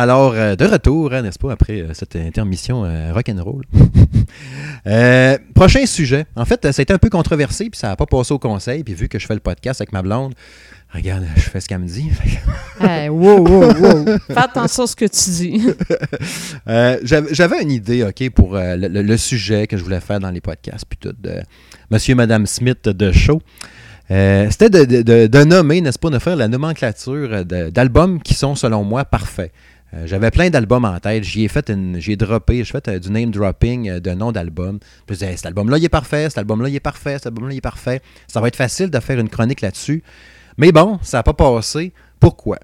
Alors euh, de retour, hein, n'est-ce pas, après euh, cette intermission euh, rock'n'roll. <laughs> Euh, prochain sujet. En fait, ça a été un peu controversé, puis ça n'a pas passé au conseil. Puis vu que je fais le podcast avec ma blonde, regarde, je fais ce qu'elle me dit. <laughs>
Hey, wow, wow, wow. <laughs> Fais attention à ce que tu dis.
Euh, J'avais une idée, OK, pour euh, le, le- le sujet que je voulais faire dans les podcasts, puis tout, de Monsieur et Madame Smith de show. Euh, C'était de, de- de- de nommer, n'est-ce pas, de faire la nomenclature d'albums qui sont, selon moi, parfaits. Euh, J'avais plein d'albums en tête. J'y ai fait une, j'ai droppé, j'ai fait euh, du name dropping euh, de noms d'albums. Je disais, cet album-là, il est parfait, cet album-là, il est parfait, cet album-là, il est parfait. Ça va être facile de faire une chronique là-dessus. Mais bon, ça n'a pas passé. Pourquoi?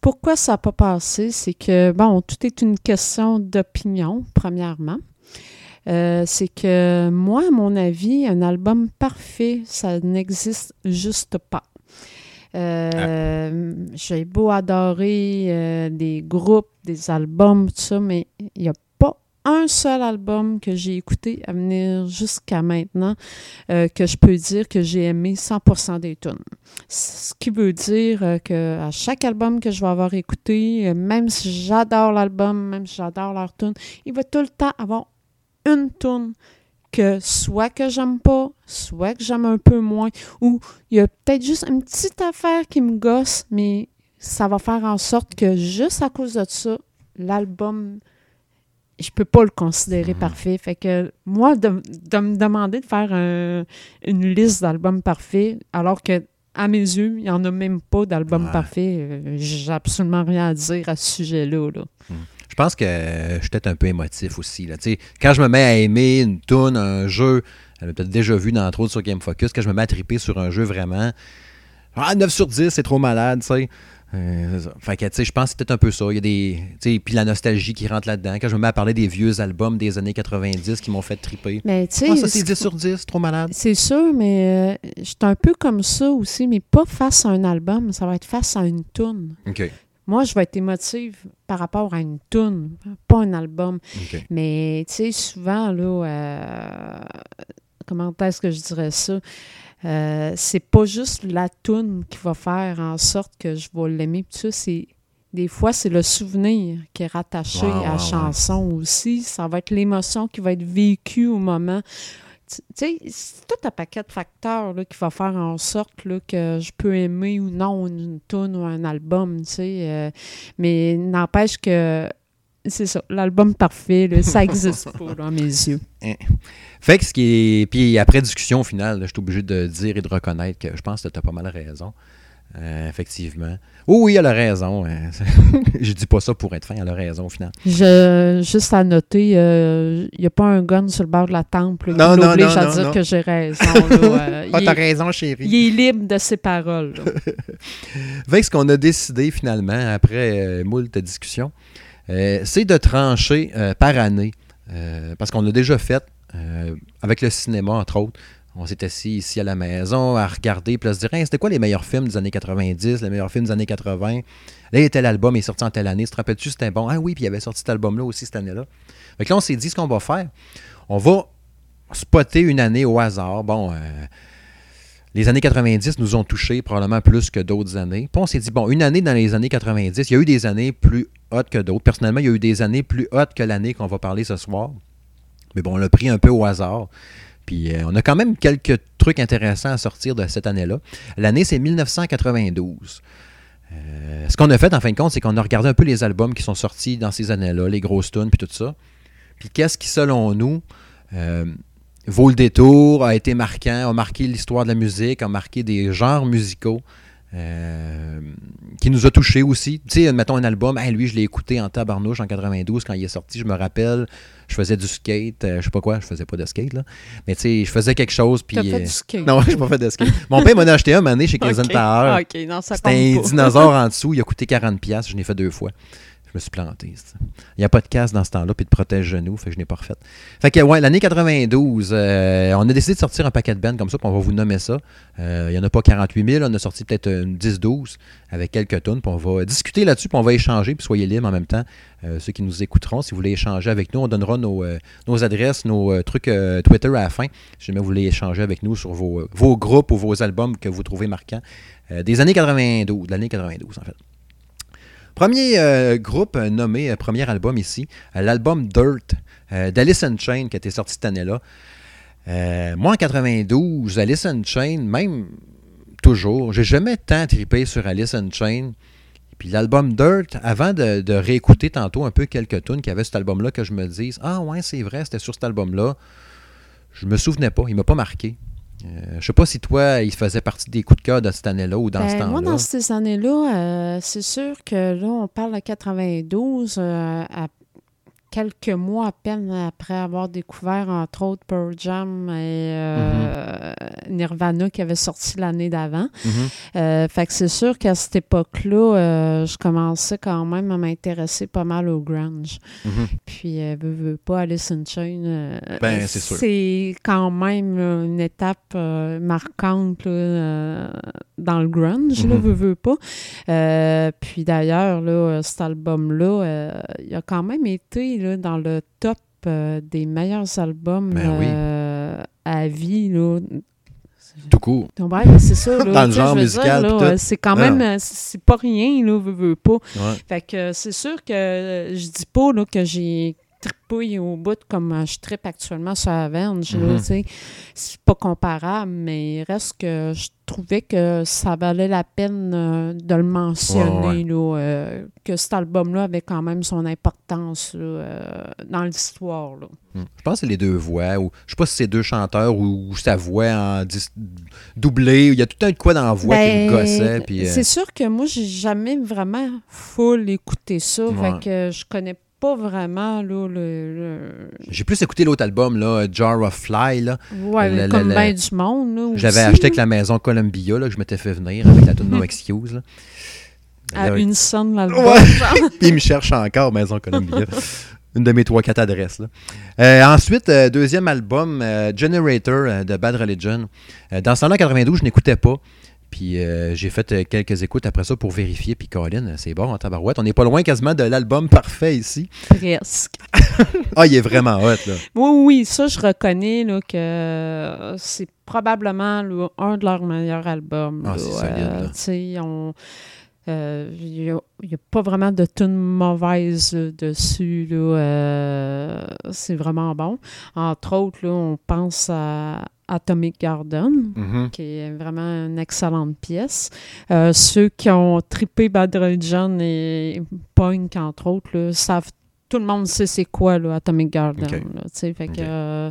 Pourquoi ça n'a pas passé? C'est que, bon, tout est une question d'opinion, premièrement. C'est que moi, à mon avis, un album parfait, ça n'existe juste pas. Euh, J'ai beau adorer euh, des groupes, des albums, tout ça, mais il n'y a pas un seul album que j'ai écouté à venir jusqu'à maintenant euh, que je peux dire que j'ai aimé 100% des tunes. Ce qui veut dire euh, que à chaque album que je vais avoir écouté, même si j'adore l'album, même si j'adore leur tune, il va tout le temps avoir une tune que soit que j'aime pas, soit que j'aime un peu moins, ou il y a peut-être juste une petite affaire qui me gosse, mais ça va faire en sorte que juste à cause de ça, l'album, je peux pas le considérer
Mhm.
parfait. Fait que moi, de, de me demander de faire un- une liste d'albums parfaits, alors que à mes yeux, il n'y en a même pas d'album
Ouais.
parfait, euh, j'ai absolument rien à dire à ce sujet-là. là.
Je pense que je suis peut-être un peu émotif aussi. Là. Quand je me mets à aimer une tune, un jeu, elle peut-être déjà vu dans trop sur Game Focus, quand je me mets à triper sur un jeu vraiment, ah, 9 sur 10, c'est trop malade, tu sais. Euh, fait que, tu sais, je pense que c'est peut-être un peu ça. Il y a des. tu sais, Puis la nostalgie qui rentre là-dedans. Quand je me mets à parler des vieux albums des années 90 qui m'ont fait triper.
Mais tu sais,
Ah, ça, c'est
ce
10 sur 10, trop malade.
C'est sûr, mais euh, je suis un peu comme ça aussi, mais pas face à un album, ça va être face à une toune.
OK.
Moi, je vais être émotive par rapport à une toune, pas un album. Mais tu sais, souvent, là, euh, comment est-ce que je dirais ça? Euh, c'est pas juste la toune qui va faire en sorte que je vais l'aimer. Ça, c'est des fois, c'est le souvenir qui est rattaché à la chanson aussi. Ça va être l'émotion qui va être vécue au moment. Sais, c'est tout un paquet de facteurs qui va faire en sorte que je peux aimer ou non une, une tune ou un album, tu sais. euh, mais n'empêche que c'est ça, l'album parfait, ça existe pas dans mes yeux. <laughs>
Fait que. Puis après discussion, au final, là, je suis obligé de dire et de reconnaître que je pense que tu as pas mal raison. Euh, effectivement. Oui, oui, elle a raison. hein. <laughs> je dis pas ça pour être fin, elle a raison au final.
Je, juste à noter, il n'y a pas un gun sur le bord de la temple là,
Non,
qui
non, non,
à
non,
dire
non.
que j'ai raison. là, <laughs> euh,
Ah,
il,
t'as
est,
raison, chérie.
il est libre de ses paroles.
que <laughs> ce qu'on a décidé finalement, après euh, moult discussions, euh, c'est de trancher euh, par année. Euh, parce qu'on l'a déjà fait euh, avec le cinéma, entre autres. On s'est assis ici à la maison à regarder, puis à se dire c'était quoi les meilleurs films des années 90, les meilleurs films des années 80 Là, tel album est sorti en telle année. Tu te rappelles-tu, c'était bon? Ah oui, puis il avait sorti cet album-là aussi cette année-là. Fait que là, on s'est dit ce qu'on va faire. On va spotter une année au hasard. Bon, euh, les années 90 nous ont touchés probablement plus que d'autres années. Puis on s'est dit, bon, une année dans les années 90, il y a eu des années plus hautes que d'autres. Personnellement, il y a eu des années plus hautes que l'année qu'on va parler ce soir. Mais bon, on l'a pris un peu au hasard. Puis euh, on a quand même quelques trucs intéressants à sortir de cette année-là. L'année, c'est 1992. Euh, ce qu'on a fait, en fin de compte, c'est qu'on a regardé un peu les albums qui sont sortis dans ces années-là, les grosses tunes, puis tout ça. Puis qu'est-ce qui, selon nous, euh, vaut le détour, a été marquant, a marqué l'histoire de la musique, a marqué des genres musicaux qui nous a touchés aussi? Tu sais, mettons un album, hey, lui, je l'ai écouté en tabarnouche en 92 quand il est sorti, je me rappelle, je faisais du skate, euh, je sais pas quoi, je faisais pas de skate, là. Mais tu sais, je faisais quelque chose, puis...
T'as fait
euh,
du skate.
Non, <laughs> je pas fait de skate. Mon père m'en a acheté un, année chez
Ok.
Tower. C'était un
pas.
dinosaure en dessous, il a coûté 40$, piastres, je l'ai fait deux fois. Je me suis planté. Il n'y a pas de casse dans ce temps-là, puis de protège-genoux, fait que je n'ai pas refait. Fait que, ouais, l'année 92, euh, on a décidé de sortir un paquet de bands comme ça, puis on va vous nommer ça. Euh, Il n'y en a pas 48 000, on a sorti peut-être une 10-12 avec quelques tonnes, puis on va discuter là-dessus, puis on va échanger, puis soyez libres en même temps. Euh, ceux qui nous écouteront, si vous voulez échanger avec nous, on donnera nos, euh, adresses, nos euh, trucs euh, Twitter à la fin. Si jamais vous voulez échanger avec nous sur vos, euh, vos groupes ou vos albums que vous trouvez marquants. Euh, des années 92, de l'année 92 en fait. Premier euh, groupe nommé, euh, premier album ici, euh, l'album Dirt d'Alice in Chain qui a été sorti cette année-là. Moi, en 92, Alice in Chain, même toujours, j'ai jamais tant trippé sur Alice in Chain. Puis l'album Dirt, avant de, de réécouter tantôt un peu quelques tunes qu'il y avait cet album-là, que je me dise Ah ouais, c'est vrai, c'était sur cet album-là. Je me souvenais pas, il m'a pas marqué. Euh, je sais pas si toi, il faisait partie des coups de cœur de cette année-là ou dans
Ben,
ce temps-là.
moi, dans ces années-là, euh, c'est sûr que là, on parle de 92, euh, à quelques mois à peine après avoir découvert, entre autres, Pearl Jam et euh, Nirvana qui avait sorti l'année d'avant.
Mhm.
Euh, fait que c'est sûr qu'à cette époque-là, euh, je commençais quand même à m'intéresser pas mal au grunge.
Mhm.
Puis, veux, veux pas, Alice in Chains, euh,
Ben, c'est sûr.
c'est quand même une étape marquante là, dans le grunge, là,
Mhm.
veux, veux pas. Puis d'ailleurs, là, cet album-là, il a quand même été là, dans le top euh, des meilleurs albums
Ben oui.
euh, à vie. Là.
Tout court.
C'est ça. <laughs> Là,
Dans le genre musical,
c'est quand
Ah
même, euh, c'est pas rien, là, veux, veux pas.
Ouais.
Fait que c'est sûr que je dis pas là, que j'ai tripouille au bout comme je trippe actuellement sur
Mhm.
tu sais. C'est pas comparable, mais il reste que je trouvais que ça valait la peine euh, de le mentionner,
Ouais, ouais.
là, euh, que cet album-là avait quand même son importance là, euh, dans l'histoire.
Hmm. Je pense que c'est les deux voix, ou je sais pas si c'est deux chanteurs ou, ou sa voix en doublée. Il y a tout un de quoi dans la voix qui me
Ben,
gossait.
C'est sûr que moi, j'ai jamais vraiment full écouté ça.
Ouais.
Fait que je connais pas vraiment là, le, le-
J'ai plus écouté l'autre album, là, Jar of Fly. Là.
Ouais,
Le-
comme
le-
bien du monde.
J'avais acheté avec la maison Columbia, là, que je m'étais fait venir avec la tune <laughs> No Excuse. Là.
À
Là,
une scène l'album.
Ouais.
genre.
Puis <laughs> <laughs> il me cherche encore, Maison Columbia. Une de mes trois, quatre adresses. là. Euh, ensuite, euh, deuxième album, euh, Generator de Bad Religion. Dans ce temps-là, en 92, je n'écoutais pas. Puis euh, j'ai fait euh, quelques écoutes après ça pour vérifier. Puis Colin, euh, c'est bon en tabarouette. On n'est pas loin quasiment de l'album parfait ici.
Presque. <laughs>
Ah, il est vraiment hot, là.
Oui, oui, ça, je reconnais là, que c'est probablement là, un de leurs meilleurs albums.
Ah, c'est solide,
euh, Il n'y a, pas vraiment de tunes mauvaises là, dessus. là. Euh, c'est vraiment bon. Entre autres, là, on pense à Atomic Garden.
Mhm.
qui est vraiment une excellente pièce. Euh, ceux qui ont trippé Bad Religion et Punk, entre autres, là, savent, tout le monde sait c'est quoi là, Atomic Garden. Là, que, euh,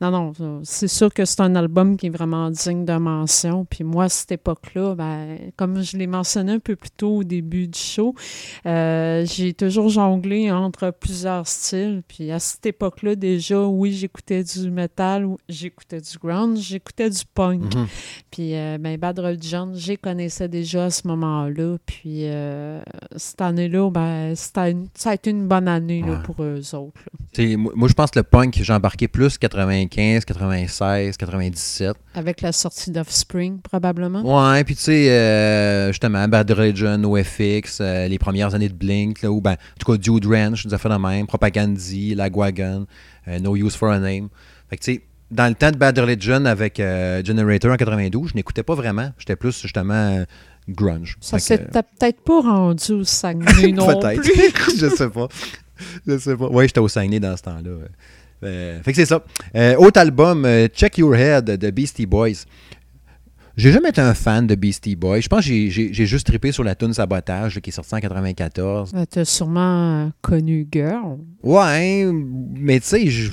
non, non, ça, c'est sûr que c'est un album qui est vraiment digne de mention. Puis moi, à cette époque-là, ben, comme je l'ai mentionné un peu plus tôt au début du show, euh, j'ai toujours jonglé entre plusieurs styles. Puis à cette époque-là, déjà, oui, j'écoutais du metal, ou- j'écoutais du grunge, j'écoutais du punk.
Mhm.
Puis, euh, ben, Bad Religion, j'ai connaissais déjà à ce moment-là. Puis, euh, cette année-là, ben, c'était une- ça a été une bonne année là,
Ouais.
pour eux autres.
Moi, je pense que le punk, j'ai embarqué plus 95, 96, 97.
Avec la sortie d'Offspring, probablement.
Ouais, puis tu sais, euh, justement, Bad Religion, OFX, euh, les premières années de Blink, là, ou ben, en tout cas, Dude Ranch, des affaires de même, Propagandhi, Lagwagon, euh, No Use for a Name. Fait que tu sais, dans le temps de Bad Religion avec euh, Generator en 92, je n'écoutais pas vraiment. J'étais plus, justement, grunge.
Ça
Fait
s'était peut-être pas rendu au Saguenay <laughs> non
Peut-être.
plus. <laughs>
je sais pas. Je sais pas. Oui, j'étais au Saguenay dans ce temps-là. Euh, fait que c'est ça. Euh, autre album, euh, Check Your Head de Beastie Boys. J'ai jamais été un fan de Beastie Boys. Je pense que j'ai- juste trippé sur la tune Sabotage qui est sortie en 94.
Euh, T'as sûrement connu Girl.
Ouais, mais tu sais,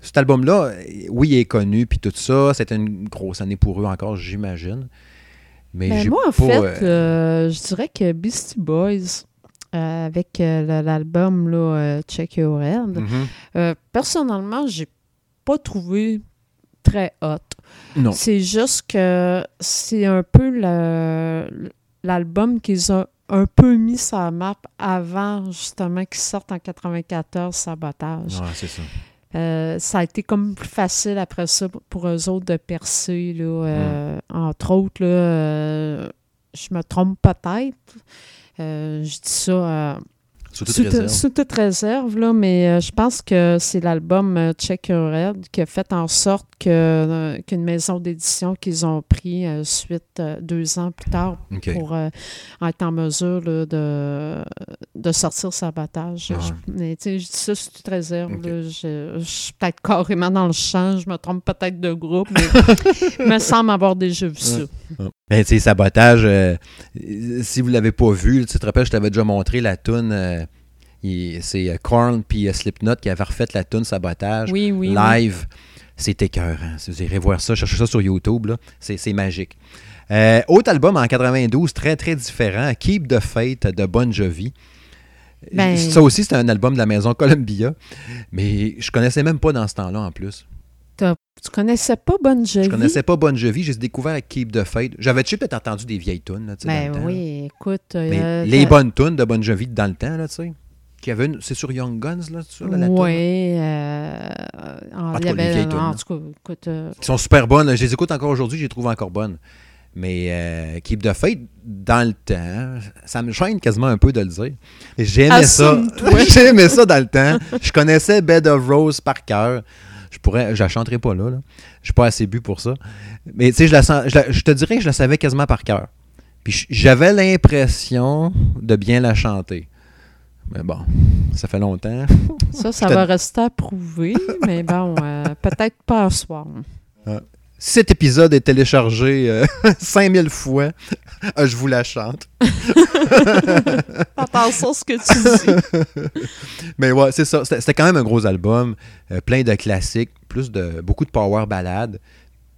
cet album-là, oui, il est connu, puis tout ça. C'était une grosse année pour eux encore, j'imagine. Mais
Ben, moi, en
pas,
fait,
euh,
euh, je dirais que Beastie Boys, euh, avec euh, l'album là, euh, Check Your Head,
mhm.
euh, personnellement, j'ai pas trouvé très hot.
Non.
C'est juste que c'est un peu l'album qu'ils ont un peu mis sur la map avant justement qu'ils sortent en 94 Sabotage.
Ouais, c'est ça.
Euh, ça a été comme plus facile après ça pour- eux autres de percer. Là, euh, Entre autres, là, euh, je me trompe peut-être. Je dis ça
Sous toute
Sous,
réserve.
sous toute réserve, là, mais euh, je pense que c'est l'album euh, Check Your Head qui a fait en sorte que, euh, qu'une maison d'édition qu'ils ont pris suite deux ans plus tard pour être en mesure là, de, de sortir sabotage.
Ouais.
Je, mais je dis ça sous toute réserve.
Ok.
là. je, je suis peut-être carrément dans le champ, je me trompe peut-être de groupe, mais <laughs> il me semble avoir déjà vu ça.
Ben, tu sais, sabotage, euh, si vous l'avez pas vu, tu te rappelles, je t'avais déjà montré la toune. euh, c'est euh, Korn puis Slipknot qui avait refait la toune Sabotage
Oui, oui. oui.
live. C'est écœurant. Si vous irez voir ça, cherchez ça sur YouTube, c'est, magique. Euh, autre album en 92, très très différent, Keep the Faith de Bon Jovi.
Ben-
Ça aussi, c'est un album de la maison Columbia, mais je connaissais même pas dans ce temps-là en plus.
Tu connaissais pas Bonne Jovi?
Je connaissais pas Bon Jovi, j'ai découvert avec Keep the Faith. J'avais peut-être entendu des vieilles tunes, là,
Ben
dans le temps, là?
oui, écoute.
Mais
euh,
les bonnes tunes de Bon Jovi dans le temps, là, tu sais. Avait une- C'est sur Young Guns, là, là, la?
Oui. euh, en-
tout
il y avait,
vieilles tunes,
en tout cas, écoute, euh,
Qui sont super bonnes. Je les écoute encore aujourd'hui, je les trouve encore bonnes. Mais euh, Keep the Faith, dans le temps, ça me gêne quasiment un peu de le dire. Mais J'aimais ça. <laughs> J'aimais ça dans le temps. Je connaissais Bed of Rose par cœur. Je pourrais, je la chanterai pas là. là. Je suis pas assez bu pour ça. Mais tu sais, je, la sens- je, la- je te dirais que je la savais quasiment par cœur. Puis j'avais l'impression de bien la chanter. Mais bon, ça fait longtemps.
ça, <laughs> ça va rester à prouver, mais bon, euh, peut-être pas à soir.
Si cet épisode est téléchargé euh, <laughs> 5000 fois, euh, je vous la chante. <laughs>
Attention à ce que tu dis. <laughs>
Mais ouais, c'est ça. C'était quand même un gros album, euh, plein de classiques, plus de beaucoup de power ballades.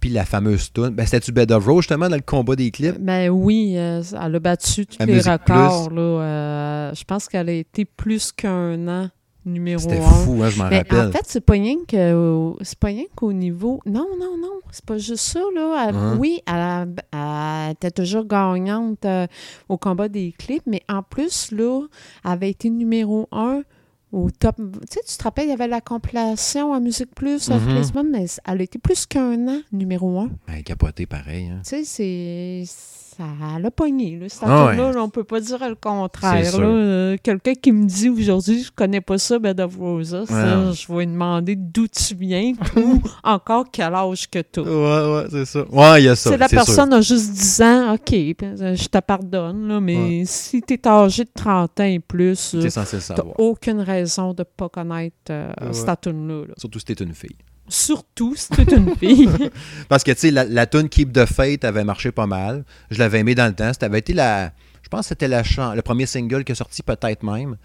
Puis la fameuse tune, ben c'était-tu Bed of Rose justement dans le combat des clips?
Ben oui, euh, elle a battu tous
La
les records. Là, euh, je pense qu'elle a été plus qu'un an numéro
C'était fou, hein, je m'en rappelle.
en fait, c'est pas rien que c'est pas rien qu'au niveau. Non, non, non, c'est pas juste ça là. Elle-
Hein?
Oui, elle, était toujours gagnante euh, au combat des clips, mais en plus là, elle avait été numéro un au top. Tu sais, tu te rappelles, il y avait la compilation à Musique Plus, à. Christmas, mais elle a été plus qu'un an numéro un.
Ben, capoté pareil. Hein.
Tu sais, c'est. Ça l'a pogné, là. Cette
Ah ouais.
là, on peut pas dire le contraire. Euh, Quelqu'un qui me dit aujourd'hui, je connais pas ça, Bed of
Ouais.
je vais lui demander d'où tu viens ou <laughs> encore quel âge que tu
Ouais, ouais, c'est ça. Ouais, il y a ça.
Si la
sûr.
personne a juste 10 ans, OK, euh, je te pardonne, là, mais si tu es âgé de 30 ans et plus, t'as
savoir.
aucune raison de pas connaître euh, cette tune-là. là.
Surtout si t'es une fille.
Surtout si tu es une fille. <laughs>
Parce que, tu sais, la, la tune Keep the Faith avait marché pas mal. Je l'avais aimé dans le temps. C'était avait été la. Je pense que c'était la le premier single qui est sorti, peut-être même.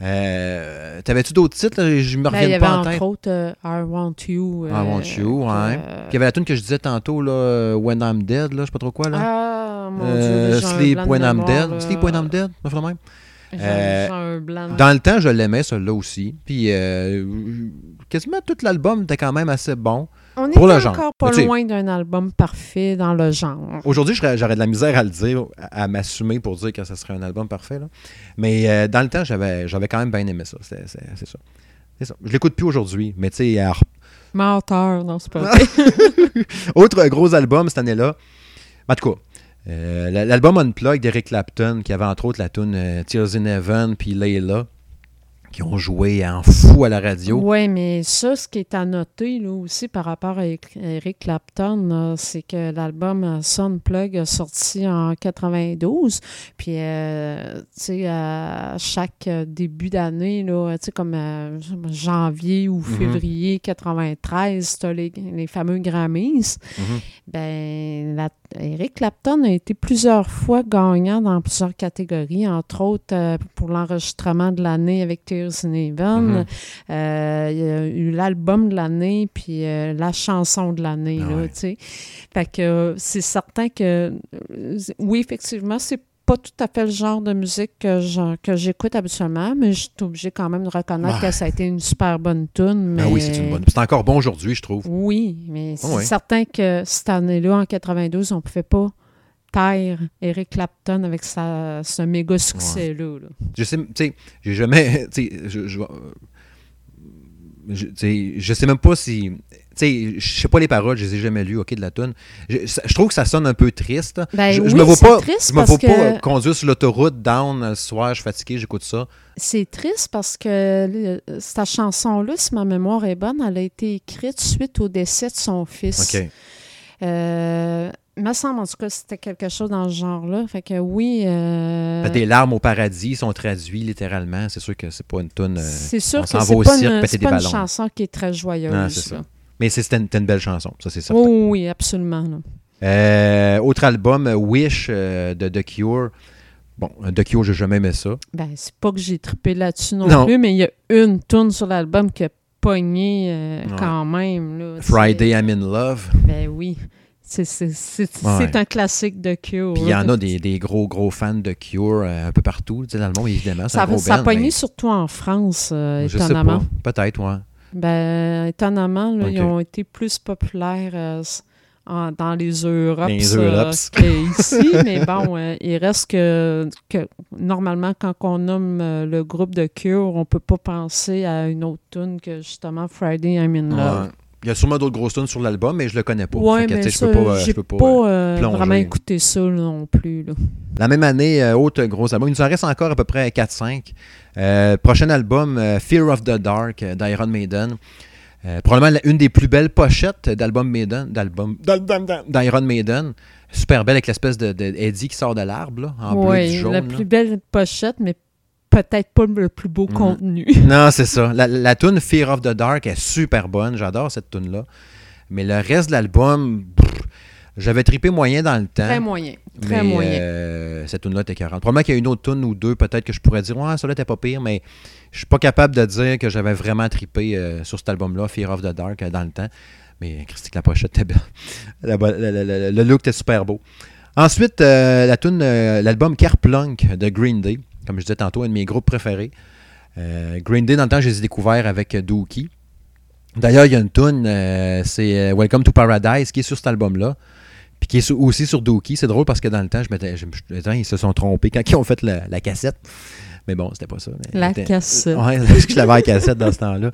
Euh, T'avais-tu d'autres titres? là? Je me
Ben, il y
reviens
avait
pas en
entre
tête.
autre euh, I Want You.
I Want You, ouais.
euh,
Puis il y avait la tune que je disais tantôt, là, When I'm Dead, là, je sais pas trop quoi, là.
Ah, mon
Euh,
Dieu, un
Sleep When I'm Dead. Sleep When I'm Dead, ça fait le même. Euh,
un blanc.
Dans le temps, je l'aimais, celui-là aussi. Puis euh, quasiment tout l'album était quand même assez bon.
On est
pour le genre.
encore pas
Mais
loin d'un album parfait dans le genre.
Aujourd'hui, j'aurais de la misère à le dire, à, à m'assumer pour dire que ce serait un album parfait. là. Mais euh, dans le temps, j'avais j'avais quand même bien aimé ça. C'est ça. Je l'écoute plus aujourd'hui, mais tu sais, à
Menteur, non, c'est pas vrai.
Autre gros album cette année-là. En tout cas, euh, l'album Unplugged d'Eric Clapton, qui avait entre autres la tune euh, Tears in Heaven puis Layla, qui ont joué en fou à la radio.
Oui, mais ça, ce qui est à noter là, aussi par rapport à Eric- Clapton, c'est que l'album euh, Sunplug a sorti en 92. Puis, euh, tu sais, à chaque début d'année, tu sais, comme euh, janvier ou février 93, tu les, les fameux Grammys.
Mhm.
Ben, la- Eric Clapton a été plusieurs fois gagnant dans plusieurs catégories, entre autres euh, pour l'enregistrement de l'année avec Tears in Heaven. Euh, il y a eu l'album de l'année, puis euh, la chanson de l'année,
Ah
là,
ouais.
tu sais. Fait que c'est certain que, oui, effectivement, c'est pas tout à fait le genre de musique que je- que j'écoute habituellement, mais je suis obligée quand même de reconnaître que ça a été une super bonne tune.
Ah oui, c'est une bonne. C'est encore bon aujourd'hui, je trouve.
Oui, mais c'est
ouais.
certain que cette année-là, en 92, on ne pouvait pas taire Eric Clapton avec sa, ce méga succès-là. là.
Je sais, tu sais, j'ai jamais. je- je- je, je sais même pas si. Je sais pas les paroles, je les ai jamais lues, OK, de la tune. Je, trouve que ça sonne un peu triste.
Ben
je, je
oui,
me vois pas, je me vois
que-
conduire sur l'autoroute down le soir, je suis fatigué, j'écoute ça.
C'est triste parce que euh, cette chanson-là, si ma mémoire est bonne, elle a été écrite suite au décès de son fils.
OK.
Euh, me semble en tout cas que c'était quelque chose dans ce genre-là. Fait que oui. euh,
Des larmes au paradis sont traduits littéralement. C'est sûr que c'est pas une tune. euh,
c'est sûr que c'est pas,
cirque
une, pas une chanson qui est très joyeuse.
Non, ça. Mais c'est- c'était une, belle chanson, ça c'est certain.
Oui, oui, absolument.
Euh, autre album, Wish de The Cure. Bon, The Cure, j'ai jamais aimé ça.
Ben, c'est pas que j'ai trippé là-dessus non,
Non.
plus, mais il y a une tune sur l'album qui a pogné
Ouais.
quand même. Là,
Friday. I'm in Love.
Ben oui. C'est
Ouais.
un classique de Cure.
Puis il y en a des, des gros, gros fans de Cure euh, un peu partout. Tu sais, dans le monde, évidemment,
Ça,
un gros
ça a
band,
pogné
mais
surtout en France, euh,
Je
étonnamment.
Peut-être, ouais.
Ben, étonnamment, là, ils ont été plus populaires euh, en- dans les Europes
Les Europes.
qu'ici, <laughs> mais bon, il reste que, que normalement, quand on nomme le groupe de Cure, on peut pas penser à une autre tune que justement Friday I'm in Love.
Ouais. Il y a sûrement d'autres grosses tunes sur l'album, mais je le connais pas.
Ouais,
que,
mais
sais, je peux pas, euh, je peux
pas,
pas, euh,
euh,
plonger.
vraiment écouté ça non plus. là.
La même année, euh, autre gros album. Il nous en reste encore à peu près 4-5. Euh, prochain album, euh, Fear of the Dark euh, d'Iron Maiden. Euh, probablement une des plus belles pochettes d'album Maiden, d'album d'Iron Maiden. Super belle avec l'espèce de, de Eddie qui sort de l'arbre, là, en bleu
Ouais,
et du jaune.
la
là.
plus belle pochette, mais peut-être pas le plus beau
Mhm.
contenu. <laughs>
Non, c'est ça. La, la tune Fear of the Dark est super bonne. J'adore cette tune là Mais le reste de l'album, j'avais trippé moyen dans le temps.
Très moyen. Très
mais
moyen.
euh, cette tune là était 40. Probablement qu'il y a une autre tune ou deux, peut-être que je pourrais dire, ouais, ça là, t'es pas pire, mais je suis pas capable de dire que j'avais vraiment trippé euh, sur cet album-là, Fear of the Dark, euh, dans le temps. Mais Christy, la pochette était belle. <laughs> Le, look était super beau. Ensuite, euh, la tune, l'album Kerplunk de Green Day, comme je disais tantôt, un de mes groupes préférés. Euh, Green Day, dans le temps, je les ai découverts avec Dookie. D'ailleurs, il y a une tune, euh, c'est euh, Welcome to Paradise, qui est sur cet album-là. Puis qui est sur- aussi sur Dookie. C'est drôle parce que dans le temps, je m'étais, ils se sont trompés quand ils ont fait la, la cassette. Mais bon, c'était pas ça. mais
La cassette.
Ouais, <laughs> parce que je l'avais en cassette dans ce temps-là.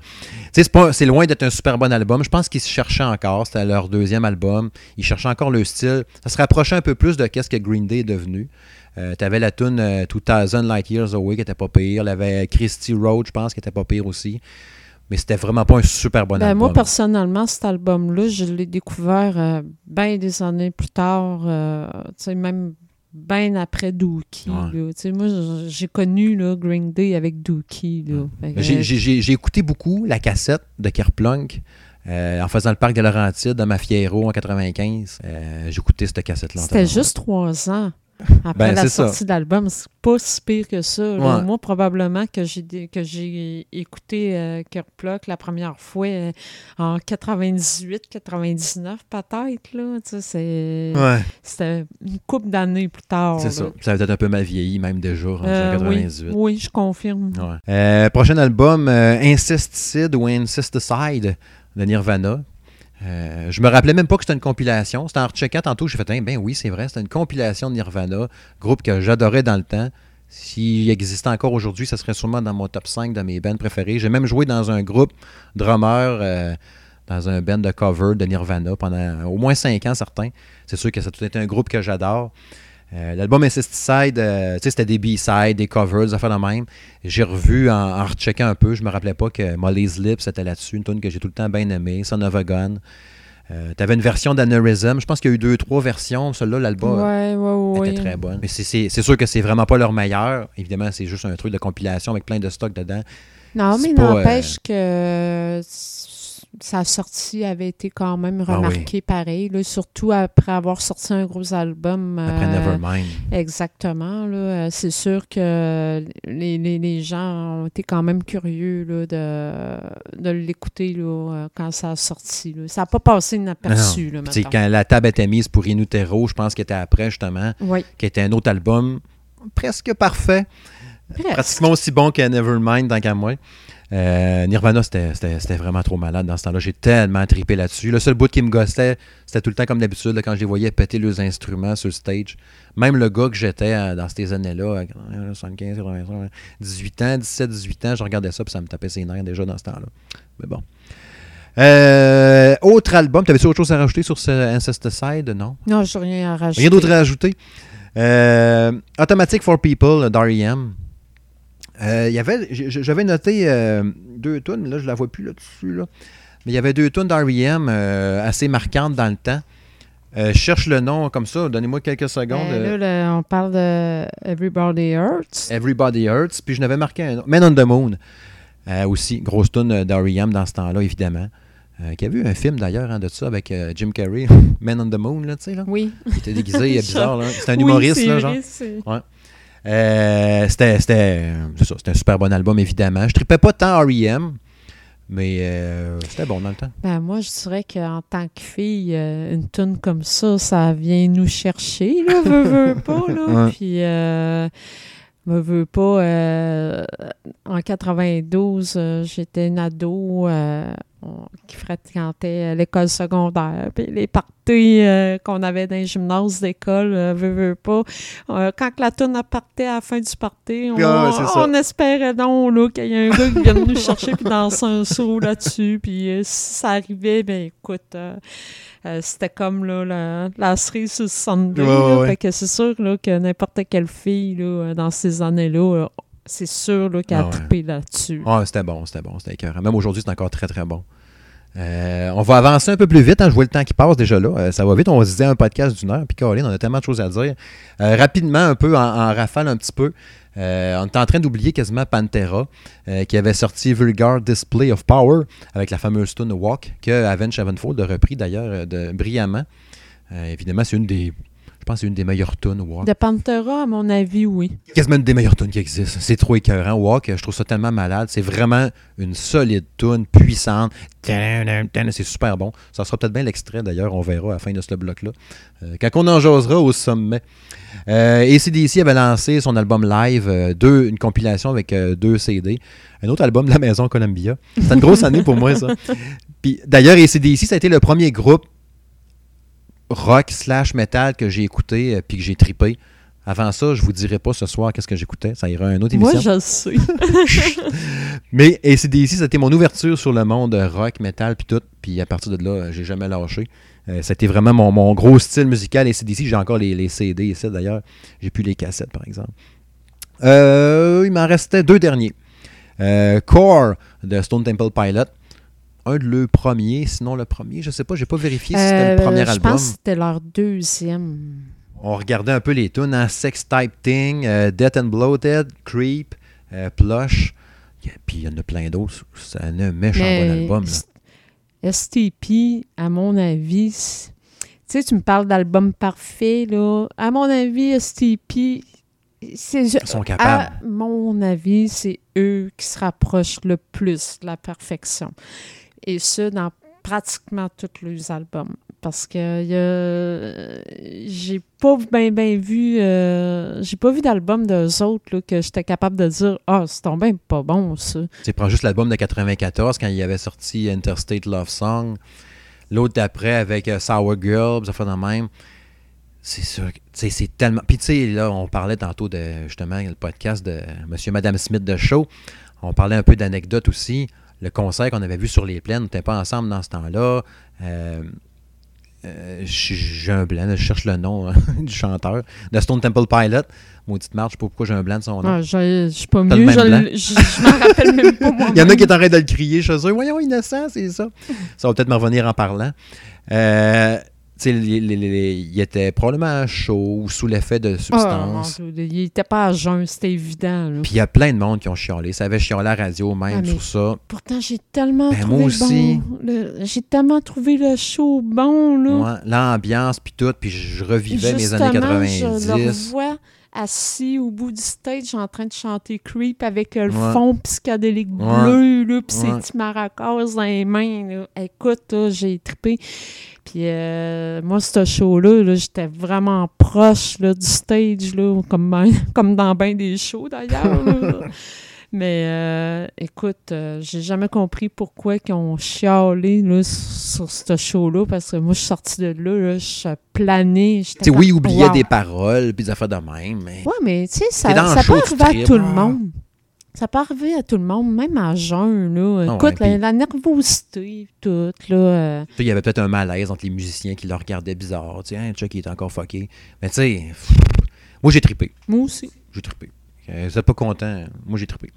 Tu sais, c'est, loin d'être un super bon album. Je pense qu'ils se cherchaient encore. C'était leur deuxième album. Ils cherchaient encore le style. Ça se rapprochait un peu plus de qu'est-ce que Green Day est devenu. Euh, T'avais la tune euh, 2000 Light Years Away qui était pas pire. Il y avait Christy Road, je pense, qui était pas pire aussi. Mais c'était vraiment pas un super bon
Ben,
album.
moi, personnellement, cet album-là, je l'ai découvert euh, bien des années plus tard, euh, tu sais, même bien après Dookie.
Ouais.
moi, j'ai connu là, Green Day avec Dookie. que,
J'ai, écouté beaucoup la cassette de Kerplunk euh, en faisant le parc de Laurentides dans ma Fiero en 95. Euh, j'ai écouté cette cassette-là.
C'était juste trois ans
Ben,
après la
c'est ça.
sortie de l'album. C'est pas si pire que ça.
Ouais.
Moi, probablement que j'ai que j'ai écouté euh, Kerplunk la première fois euh, en 98, 99 peut-être. Là. Tu sais, c'est-
Ouais,
C'était une couple d'années plus tard.
c'est ça. Ça avait peut-être un peu mal vieilli, même déjà, en
Euh,
98.
oui, oui, je confirme.
Ouais. Euh, prochain album, euh, Incesticide ou Incesticide de Nirvana. Euh, je me rappelais même pas que c'était une compilation. C'était en recheckant tantôt, j'ai fait, Hein, ben oui, c'est vrai, c'était une compilation de Nirvana, groupe que j'adorais dans le temps. S'il existait encore aujourd'hui, ça serait sûrement dans mon top 5 de mes bands préférés. J'ai même joué dans un groupe drummer, euh, dans un band de cover de Nirvana pendant au moins 5 ans, certains. C'est sûr que ça a tout été un groupe que j'adore. Euh, L'album Incesticide, euh, tu sais, c'était des B-sides, des covers, des affaires de même. J'ai revu en, en recheckant un peu, je me rappelais pas que Molly's Lips était là-dessus, une tune que j'ai tout le temps bien aimée, Son of a Gun. Euh, T'avais une version d'Aneurysm, je pense qu'il y a eu deux, trois versions. Celle-là, l'album
ouais, ouais, ouais.
était très bonne. Mais c'est- sûr que c'est vraiment pas leur meilleur. Évidemment, c'est juste un truc de compilation avec plein de stocks dedans.
Non, mais n'empêche que s- sa sortie avait été quand même
Ah oui.
remarquée pareil, là, surtout après avoir sorti un gros album.
Après
euh,
Nevermind.
Exactement. Là, Euh, c'est sûr que les, les- les gens ont été quand même curieux là, de, de l'écouter là, euh, quand ça a sorti. là. Ça n'a pas passé inaperçu. Là, mettons.
quand la table était mise pour Inutero, je pense qu'il était après, justement,
Oui,
qui était un autre album presque parfait.
presque.
Pratiquement aussi bon que Nevermind, tant qu'à moi. Euh, Nirvana, c'était vraiment trop malade dans ce temps-là. J'ai tellement trippé là-dessus. Le seul bout qui me gossait, c'était tout le temps comme d'habitude, quand je les voyais péter leurs instruments sur le stage. Même le gars que j'étais euh, dans ces années-là, euh, 75, 80, 18 ans, 17, 18 ans, je regardais ça, puis ça me tapait ses nerfs déjà dans ce temps-là. Mais bon. Euh, autre album, t'avais-tu autre chose à rajouter sur ce Ancesticide? Non?
Non, j'ai rien à rajouter.
Rien d'autre à ajouter? Euh, Automatic for People d'R.E.M. Euh, y avait, j'avais noté euh, deux tunes, mais là je la vois plus là-dessus. Là. Mais il y avait deux tunes d'R.E.M. euh, assez marquantes dans le temps. Euh, je cherche le nom comme ça, donnez-moi quelques secondes.
Là, là, on parle de Everybody Hurts.
Everybody Hurts, puis je n'avais marqué un autre. Men on the Moon. Aussi, grosse tune d'R.E.M. dans ce temps-là, évidemment. Euh, qui a vu un film d'ailleurs hein, de ça avec euh, Jim Carrey, <laughs> Men on the Moon, là, tu sais, là.
Oui.
Il était déguisé, il <laughs> est bizarre, là. C'était un
Oui,
humoriste,
c'est
là,
vrai,
genre. Euh, c'était un super bon album, évidemment. Je tripais pas tant R.E.M., mais euh, c'était bon dans le temps.
Ben, moi, je dirais qu'en tant que fille, euh, une tune comme ça, ça vient nous chercher, là, veux, veux pas, là. <laughs>
Ouais.
Puis, me veux pas, en 92, euh, j'étais une ado on- qui fréquentait à l'école secondaire. Puis les parties euh, qu'on avait dans les gymnases d'école, euh, veux, veux pas. Euh, quand la tune a partait à la fin du party, on,
Ah,
on espérait donc qu'il y ait un gars qui vienne nous chercher puis danser un saut là-dessus. Puis euh, si ça arrivait, ben écoute, euh, euh, c'était comme là, la, la cerise sur le Sunday.
Ouais,
là.
ouais.
Fait que c'est sûr là, que n'importe quelle fille là, euh, dans ces années-là, euh, c'est sûr là, qu'elle
Ah
a
ouais.
trippé là-dessus.
Ah, c'était bon, c'était bon, c'était écœurant. Même aujourd'hui, c'est encore très, très bon. Euh, on va avancer un peu plus vite. Hein, je vois le temps qui passe déjà là. Euh, ça va vite. On se disait un podcast d'une heure. Puis Caroline, on a tellement de choses à dire. Euh, rapidement, un peu, en, en rafale un petit peu. on est en train d'oublier quasiment Pantera, qui avait sorti Vulgar Display of Power avec la fameuse tune Walk, que Avenged Sevenfold a repris d'ailleurs de- brillamment. Évidemment, c'est une des. Pense que c'est une des meilleures tunes, Walk.
De Pantera, à mon avis, oui.
quasiment une des meilleures tunes qui existent. C'est trop écœurant. Walk, je trouve ça tellement malade. C'est vraiment une solide tune, puissante. C'est super bon. Ça sera peut-être bien l'extrait d'ailleurs, on verra à la fin de ce bloc-là. Euh, quand on en jasera au sommet. Euh, ACDC avait lancé son album live, euh, deux, une compilation avec deux CD. Un autre album de la maison Columbia. C'était une grosse année pour moi, ça. <laughs> Puis d'ailleurs, ACDC, ça a été le premier groupe rock slash metal que j'ai écouté euh, puis que j'ai tripé. Avant ça, je vous dirai pas ce soir qu'est-ce que j'écoutais. Ça ira à une autre
Moi,
émission.
je le sais. <laughs> <laughs>
Mais ACDC, c'était mon ouverture sur le monde euh, rock, metal, puis tout. Puis à partir de là, euh, j'ai jamais lâché. Euh, c'était vraiment mon, mon gros style musical. ACDC, j'ai encore les, les CD ici d'ailleurs. J'ai plus les cassettes, par exemple. Euh, il m'en restait deux derniers. Euh, Core de Stone Temple Pilot. Un de leurs premiers, sinon le premier, je sais pas, j'ai pas vérifié si c'était
Euh,
le premier
je
album.
pense que c'était leur deuxième.
On regardait un peu les tunes, hein, Sex Type Thing, euh, Death and Bloated, Creep, euh, Plush. Puis il y en a plein d'autres. C'est un méchant bon album. là.
STP, à mon avis, tu sais, tu me parles d'album parfait, là. À mon avis, STP, c'est
Ils sont capables.
À mon avis, c'est eux qui se rapprochent le plus de la perfection. Et ce, dans pratiquement tous leurs albums. Parce que j'ai pas bien vu euh, j'ai pas vu d'album d'eux autres que j'étais capable de dire Ah, c'est tombé pas bon ça.
Tu prends juste l'album de 94 quand il avait sorti Interstate Love Song. L'autre d'après avec euh, Sour Girl, ça fait de même. C'est sûr, c'est tellement. Puis tu sais, là, on parlait tantôt de justement le podcast de Monsieur Madame Smith de Show. On parlait un peu d'anecdotes aussi. Le concert qu'on avait vu sur les plaines, on n'était pas ensemble dans ce temps-là. Euh, euh, j'ai un blanc, je cherche le nom hein, <laughs> du chanteur de Stone Temple Pilot. Maudite marche, je sais pas pourquoi j'ai un blanc de son nom.
Ah, je je suis pas mieux, je, je, je m'en rappelle même pas moi. <laughs>
Il y en a qui est en train de le crier chez eux. Voyons, innocent, c'est ça. Ça va peut-être me revenir en parlant. Euh, il était probablement chaud ou sous l'effet de substances.
il était pas à jeun, c'était évident.
Puis il y a plein de monde qui ont chialé. Ça avait chialé à la radio même
Ah,
sur ça.
Pourtant, j'ai tellement
Ben,
trouvé
moi aussi.
bon. J'ai tellement trouvé le show bon.
Ouais, L'ambiance, puis tout. Puis je revivais mes années
Je
90.
le revois assis au bout du stage en train de chanter Creep avec euh, le
Ouais.
fond psychédélique
Ouais.
bleu, là, puis
Ouais.
ses petits maracas dans les mains. là. Écoute, j'ai trippé. Puis euh, moi, ce show-là, là, j'étais vraiment proche là, du stage, là, comme, ben- <laughs> comme dans bien des shows d'ailleurs. <laughs> Mais euh, écoute, euh, j'ai jamais compris pourquoi ils ont chialé là, sur ce show-là, parce que moi, je suis sortie de là, là je suis planée. j'étais
Tu sais, oui, il
comme,
oubliait
wow.
des paroles, puis des affaires de même, mais...
Ouais, mais tu sais, ça, ça
show,
peut arriver à tout le
Ah.
monde. Ça peut arriver à tout le monde, même à jeun, là.
Ah ouais,
Écoute, la, nervosité, tout, là. euh,
il y avait peut-être un malaise entre les musiciens qui le regardaient bizarre. Tu sais, hein, Chuck, il était encore fucké. Mais tu sais, moi, j'ai trippé.
moi aussi.
J'ai trippé. Euh, vous êtes pas content? Moi, j'ai trippé.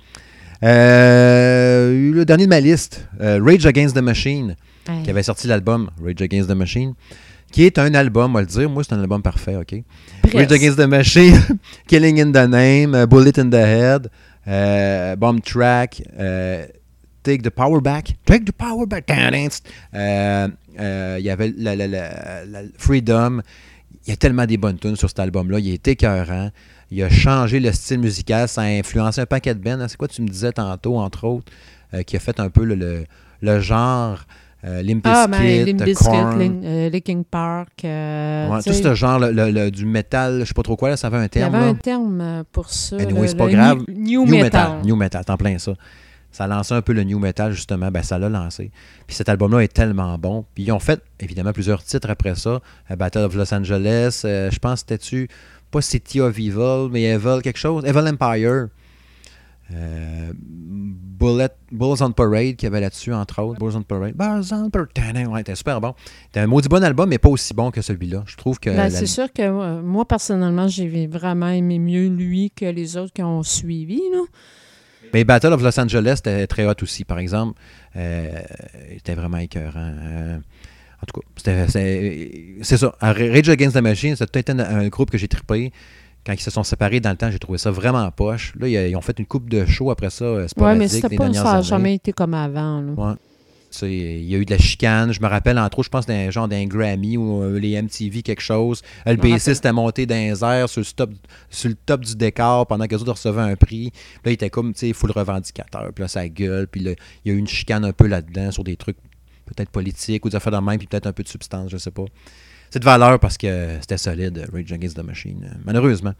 Euh, le dernier de ma liste, euh, Rage Against the Machine,
Hey.
qui avait sorti l'album Rage Against the Machine, qui est un album, on va le dire, moi, c'est un album parfait, OK? Rage Against the Machine, <laughs> Killing in the Name, Bullet in the Head, euh, Bomb Track, euh, Take the Power Back, Take the Power Back, dance. Euh, il y avait la, la- la- la- Freedom. Il y a tellement des bonnes tunes sur cet album-là. Il est écœurant. Il a changé le style musical. Ça a influencé un paquet de bands. C'est quoi tu me disais tantôt, entre autres, qui a fait un peu le, le, le genre euh, Limp
Ah, ben,
Bizkit,
Limp
euh,
Bizkit,
Korn.
Lin- euh, Linkin Park. euh,
Ouais, tout ce genre, le, le- le- du métal, je sais pas trop quoi, là, ça avait un
Il y
terme.
avait
là.
un terme pour ça.
Anyway, c'est pas grave.
New, new
New
metal.
metal. New metal, t'en plein ça. Ça a lancé un peu le new metal, justement. Ben, ça l'a lancé. Puis cet album-là est tellement bon. Puis ils ont fait, évidemment, plusieurs titres après ça. Battle of Los Angeles. je pense c'était-tu, pas City of Evil, mais Evil quelque chose. Evil Empire. Euh, Bullet, Bulls on Parade qui avait là-dessus, entre autres. Bulls on Parade. Bulls on Parade. Ouais, super bon. C'était un maudit bon album, mais pas aussi bon que celui-là. Je trouve que.
Ben,
la-
C'est sûr que euh, moi, personnellement, j'ai vraiment aimé mieux lui que les autres qui ont suivi. Là.
Mais Battle of Los Angeles était très hot aussi, par exemple. Euh, il était vraiment écœurant. Euh, en tout cas, c'est ça. Rage Against the Machine, c'était peut-être un, un groupe que j'ai trippé. Quand ils se sont séparés dans le temps, j'ai trouvé ça vraiment poche. Là, ils, ont fait une coupe de show après ça, euh,
Ouais,
sporadique,
mais c'était pas, ça n'a jamais été comme avant. Là.
Ouais. Sais, Il y a eu de la chicane. Je me rappelle, entre autres, je pense d'un genre d'un Grammy ou euh, les MTV, quelque chose. Le bassiste était monté dans les airs sur le, top, sur le top du décor pendant que les autres recevaient un prix. Puis là, il était comme, tu sais, full revendicateur. Puis là, ça gueule. Puis là, il y a eu une chicane un peu là-dedans sur des trucs peut-être politiques ou des affaires de même, puis peut-être un peu de substance, je sais pas. C'est de valeur parce que c'était solide, Rage Against the Machine, euh, malheureusement.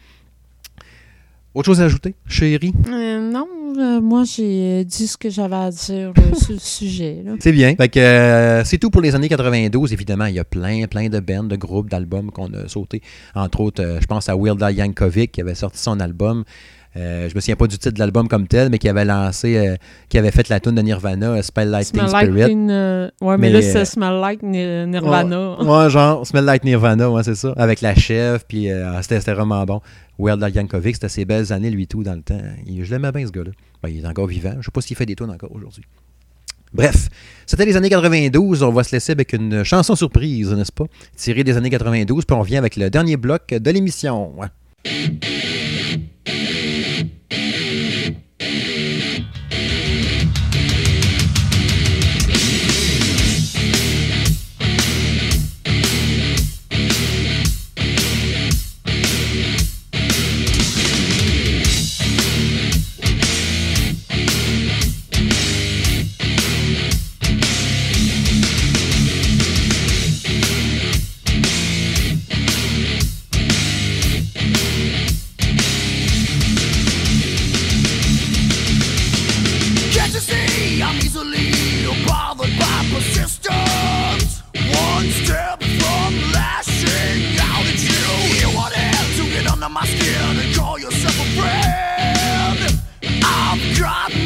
Autre chose à ajouter, chérie?
Euh, non, euh, moi, j'ai dit ce que j'avais à dire <laughs> sur le sujet.
C'est bien. Fait que euh, c'est tout pour les années 92. Évidemment, il y a plein, plein de bands, de groupes, d'albums qu'on a sauté. Entre autres, euh, je pense à Weird Al Yankovic qui avait sorti son album. Euh, je me souviens pas du titre de l'album comme tel, mais qui avait lancé, euh, qui avait fait la tune de Nirvana, euh, Spell Lightning
Smell like
Spirit.
Teen, euh, ouais, mais,
Mais,
là,
euh,
c'est Smell Like Ni- Nirvana.
Ouais, genre, Smell Like Nirvana, ouais, c'est ça. Avec la chef, puis euh, c'était vraiment bon. Weird Al Yankovic, c'était ses belles années, lui, tout, dans le temps. Il- je l'aimais bien, ce gars-là. Ben, il est encore vivant. Je sais pas s'il fait des tunes encore aujourd'hui. Bref, c'était les années 92. On va se laisser avec une chanson surprise, n'est-ce pas? Tirée des années 92, puis on vient avec le dernier bloc de l'émission. Ouais. drop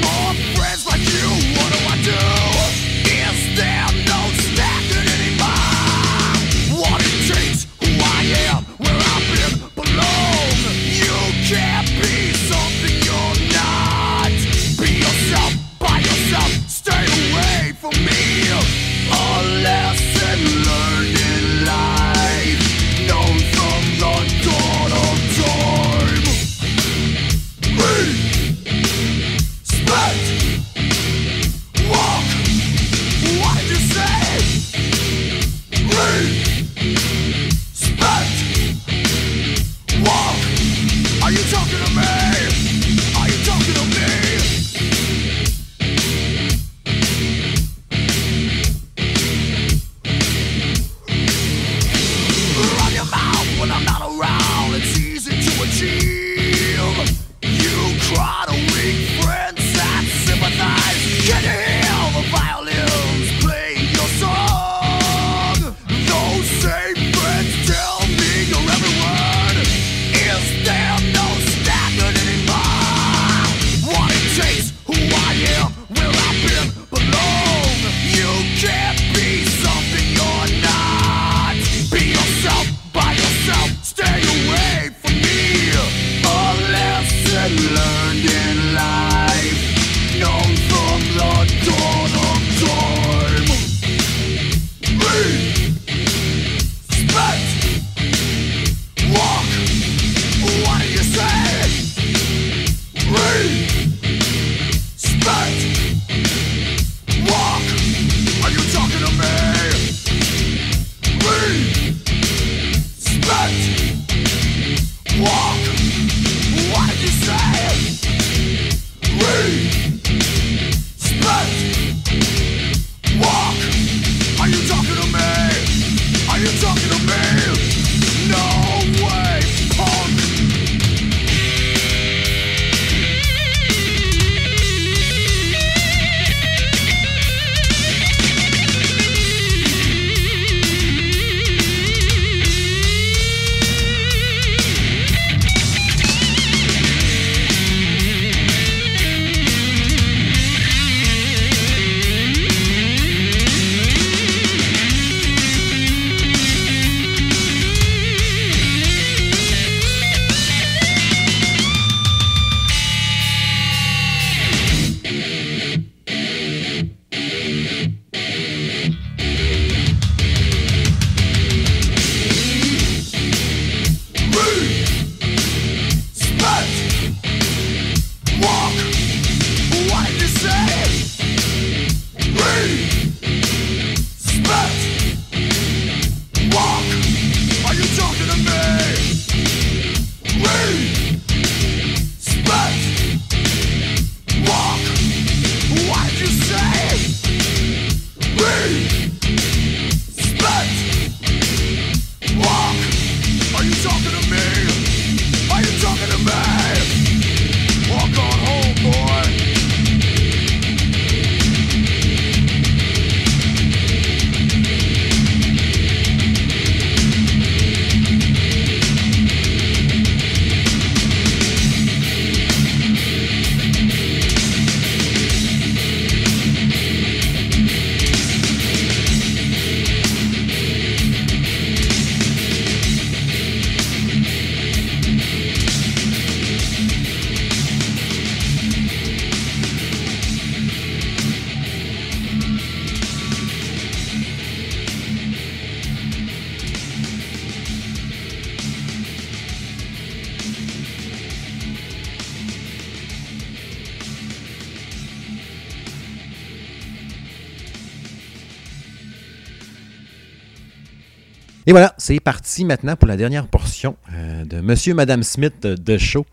c'est parti maintenant pour la dernière portion euh, de Monsieur et Madame Smith de show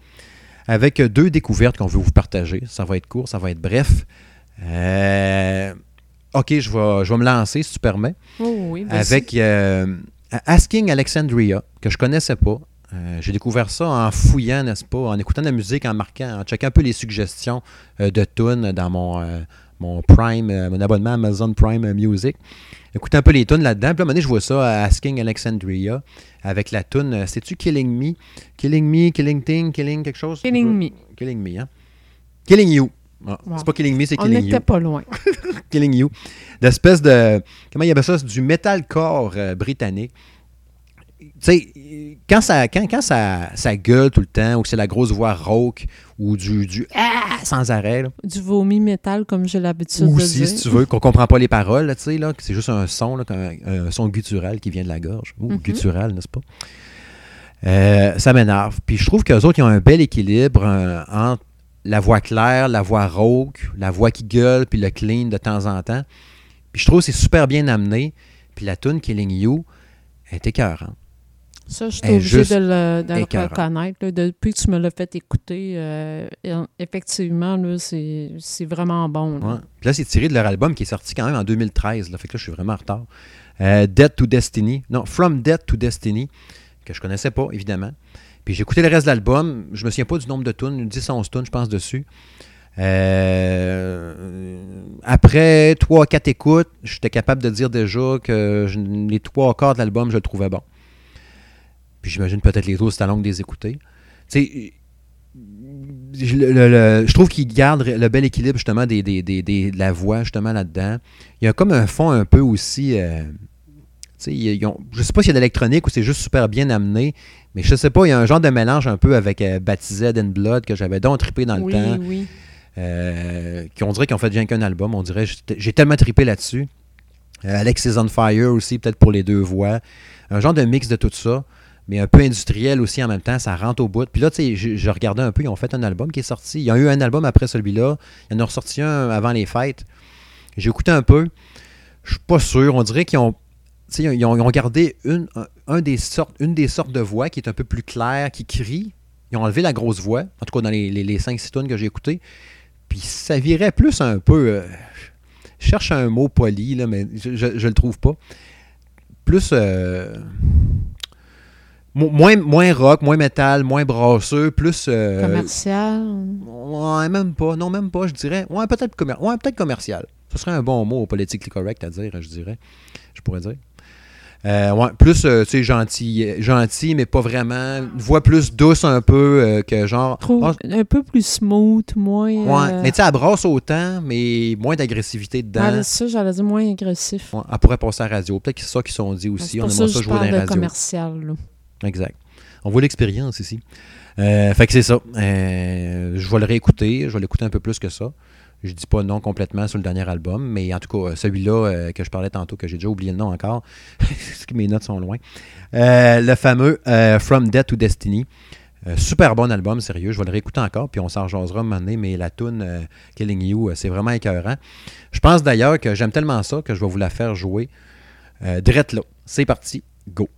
avec deux découvertes qu'on veut vous partager. Ça va être court, ça va être bref. Euh, ok, je vais, je vais me lancer si tu permets.
Oh oui,
avec euh, Asking Alexandria, que je connaissais pas. Euh, J'ai découvert ça en fouillant, n'est-ce pas, en écoutant de la musique, en marquant, en checkant un peu les suggestions de tunes dans mon, mon Prime, mon abonnement Amazon Prime Music. Écouter un peu les tunes là-dedans. Puis là, à un moment donné, je vois ça, Asking Alexandria, avec la tune, euh, c'est-tu Killing Me? Killing Me, Killing Thing, Killing quelque chose?
Killing Me.
Killing Me, hein? Killing You. Ah,
Wow.
C'est pas Killing Me, c'est
On
Killing You.
n'était pas loin. <laughs>
Killing You. D'espèce de. Comment il y avait ça? Du metalcore euh, britannique. Tu sais, quand, ça, quand, quand ça, ça gueule tout le temps, ou que c'est la grosse voix rauque, ou du, du Ah sans arrêt, là,
Du vomi métal, comme j'ai l'habitude
ou
de dire.
si tu veux, qu'on comprend pas les paroles, là, tu sais, là, que c'est juste un son, là, un, un son guttural qui vient de la gorge. Ou
Mhm.
guttural, n'est-ce pas? Euh, ça m'énerve. Puis je trouve qu'eux autres, ils ont un bel équilibre euh, entre la voix claire, la voix rauque, la voix qui gueule, puis le clean de temps en temps. Puis je trouve que c'est super bien amené. Puis la tune Killing You est écœurante.
Ça, je suis obligée de le, de le
écœurante.
reconnaître. là. Depuis que tu me l'as fait écouter, euh, effectivement, c'est vraiment bon. là.
Ouais. Là, c'est tiré de leur album qui est sorti quand même en 2013. Là, fait que là, je suis vraiment en retard. Euh, Dead to Destiny. Non, From Dead to Destiny, que je connaissais pas, évidemment. Puis j'ai écouté le reste de l'album. Je me souviens pas du nombre de tunes, 10-11 tunes, je pense, dessus. Euh, après 3-4 écoutes, j'étais capable de dire déjà que je- les trois quarts de l'album, je le trouvais bon. Puis j'imagine peut-être les autres, c'était long de les écouter. Tu sais, je, le- le- le- je trouve qu'il garde le bel équilibre justement des, des- des- des- de la voix justement là-dedans. Il y a comme un fond un peu aussi. euh, tu sais, ils ont- je sais pas s'il y a de l'électronique ou c'est juste super bien amené, mais je sais pas, il y a un genre de mélange un peu avec euh, Baptized and Blood que j'avais donc trippé dans le
oui,
temps.
oui.
Euh, qui on dirait qu'ils ont fait rien qu'un album. On dirait, j'ai tellement trippé là-dessus. Euh, Alex is on Fire aussi, peut-être pour les deux voix. Un genre de mix de tout ça, mais un peu industriel aussi en même temps. Ça rentre au bout. Puis là, tu sais, je, regardais un peu, ils ont fait un album qui est sorti. Il y a eu un album après celui-là. Il y en a ressorti un avant les fêtes. J'ai écouté un peu. Je suis pas sûr. On dirait qu'ils ont. Ils ont, gardé une, un, un des sortes, une des sortes de voix qui est un peu plus claire, qui crie. Ils ont enlevé la grosse voix, en tout cas dans les, les, les 5-6 tonnes que j'ai écoutées. Puis ça virait plus un peu. euh, je cherche un mot poli, là, mais je, je le trouve pas. Plus. euh, moins, moins rock, moins métal, moins brasseux, plus. euh,
Commercial.
ouais, même pas. Non, même pas, je dirais. Ouais, peut-être commer- ouais, peut-être commercial. Ce serait un bon mot politically correct à dire, je dirais. Je pourrais dire. Euh, ouais, plus, euh, tu sais, gentil, gentil, mais pas vraiment. Une voix plus douce un peu euh, que genre.
Trouve
Ah,
un peu plus smooth, moins.
Ouais,
euh,
mais tu sais, elle brasse autant, mais moins d'agressivité dedans.
ouais, ça, j'allais dire moins agressif.
Ouais, elle pourrait passer à la radio. Peut-être que c'est ça qu'ils sont dit aussi. On aimerait
ça
ça jouer dans la radio.
commercial. là.
Exact. On voit l'expérience ici. Euh, fait que c'est ça. Euh, je vais le réécouter. Je vais l'écouter un peu plus que ça. Je dis pas non complètement sur le dernier album, mais en tout cas, celui-là euh, que je parlais tantôt, que j'ai déjà oublié le nom encore, <laughs> parce que mes notes sont loin. Le fameux From Death to Destiny. Super bon album, sérieux. Je vais le réécouter encore, puis on s'en jasera un moment mais la tune Killing You, c'est vraiment écœurant. Je pense d'ailleurs que j'aime tellement ça que je vais vous la faire jouer. Drette là. C'est parti. Go.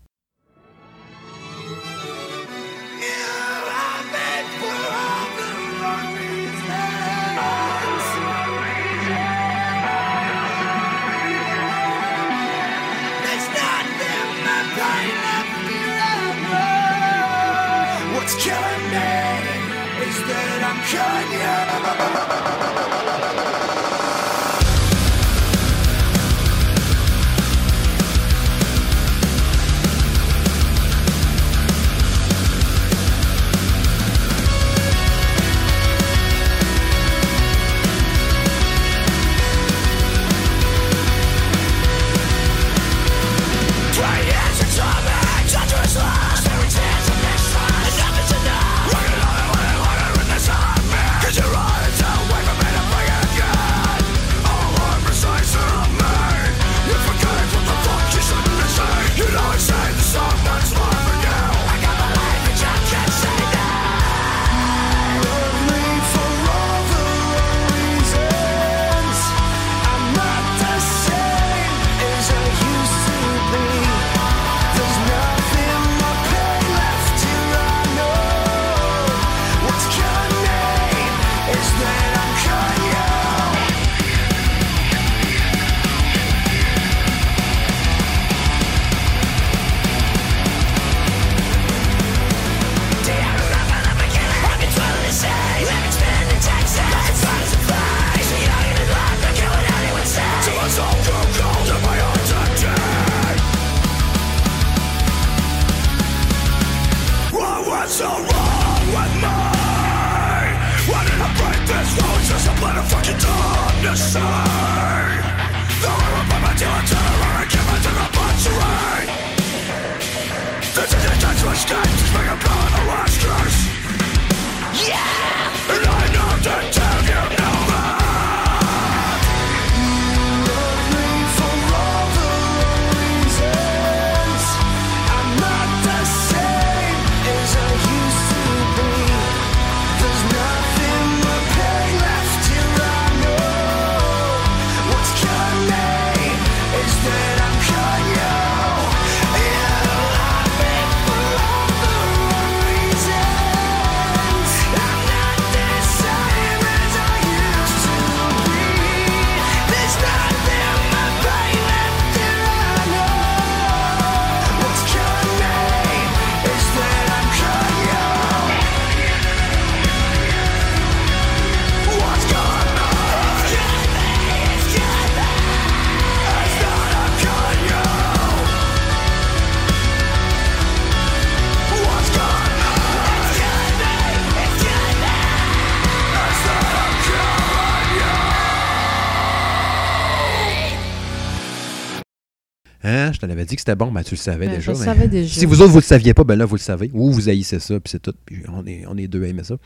L'avais dit que c'était bon, ben, tu le savais
Ben,
déjà.
je
mais-
savais déjà.
Si vous autres, vous le saviez pas, ben là, vous le savez. Ou vous haïssez ça, puis c'est tout. Puis on est, on est deux à aimer ça.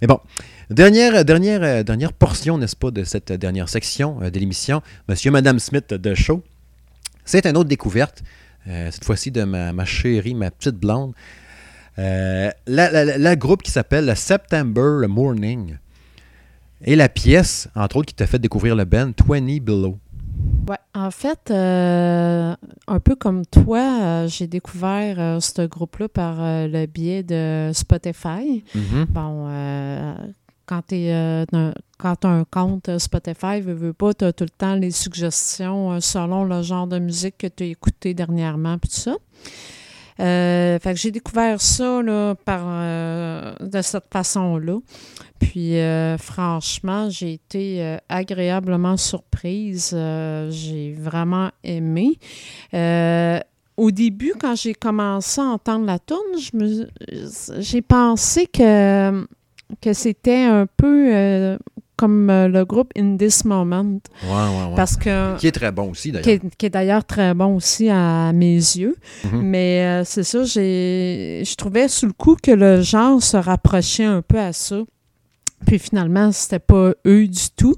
Mais bon, dernière, dernière, euh, dernière portion, n'est-ce pas, de cette dernière section euh, de l'émission, Monsieur et Madame Smith de Show. C'est une autre découverte, euh, cette fois-ci de ma, ma chérie, ma petite blonde. Euh, la, la- la- la groupe qui s'appelle September Morning. Et la pièce, entre autres, qui t'a fait découvrir le band 20 Below.
Ouais, en fait, euh, un peu comme toi, euh, j'ai découvert euh, ce groupe-là par le biais de Spotify.
Mhm.
Bon, quand tu as un compte Spotify, veux, veux pas, tu as tout le temps les suggestions selon le genre de musique que tu as écouté dernièrement, puis tout ça. Euh, fait que j'ai découvert ça là, par, euh, de cette façon-là. Puis euh, franchement, j'ai été euh, agréablement surprise. Euh, j'ai vraiment aimé. Euh, au début, quand j'ai commencé à entendre la me, j'ai pensé que, que c'était un peu comme euh, le groupe In This Moment.
Ouais, ouais, ouais.
Parce que
Qui est très bon aussi, d'ailleurs.
qui est d'ailleurs très bon aussi à mes yeux.
Mhm.
Mais euh, c'est ça, je trouvais sous le coup que le genre se rapprochait un peu à ça. Puis finalement, c'était pas eux du tout.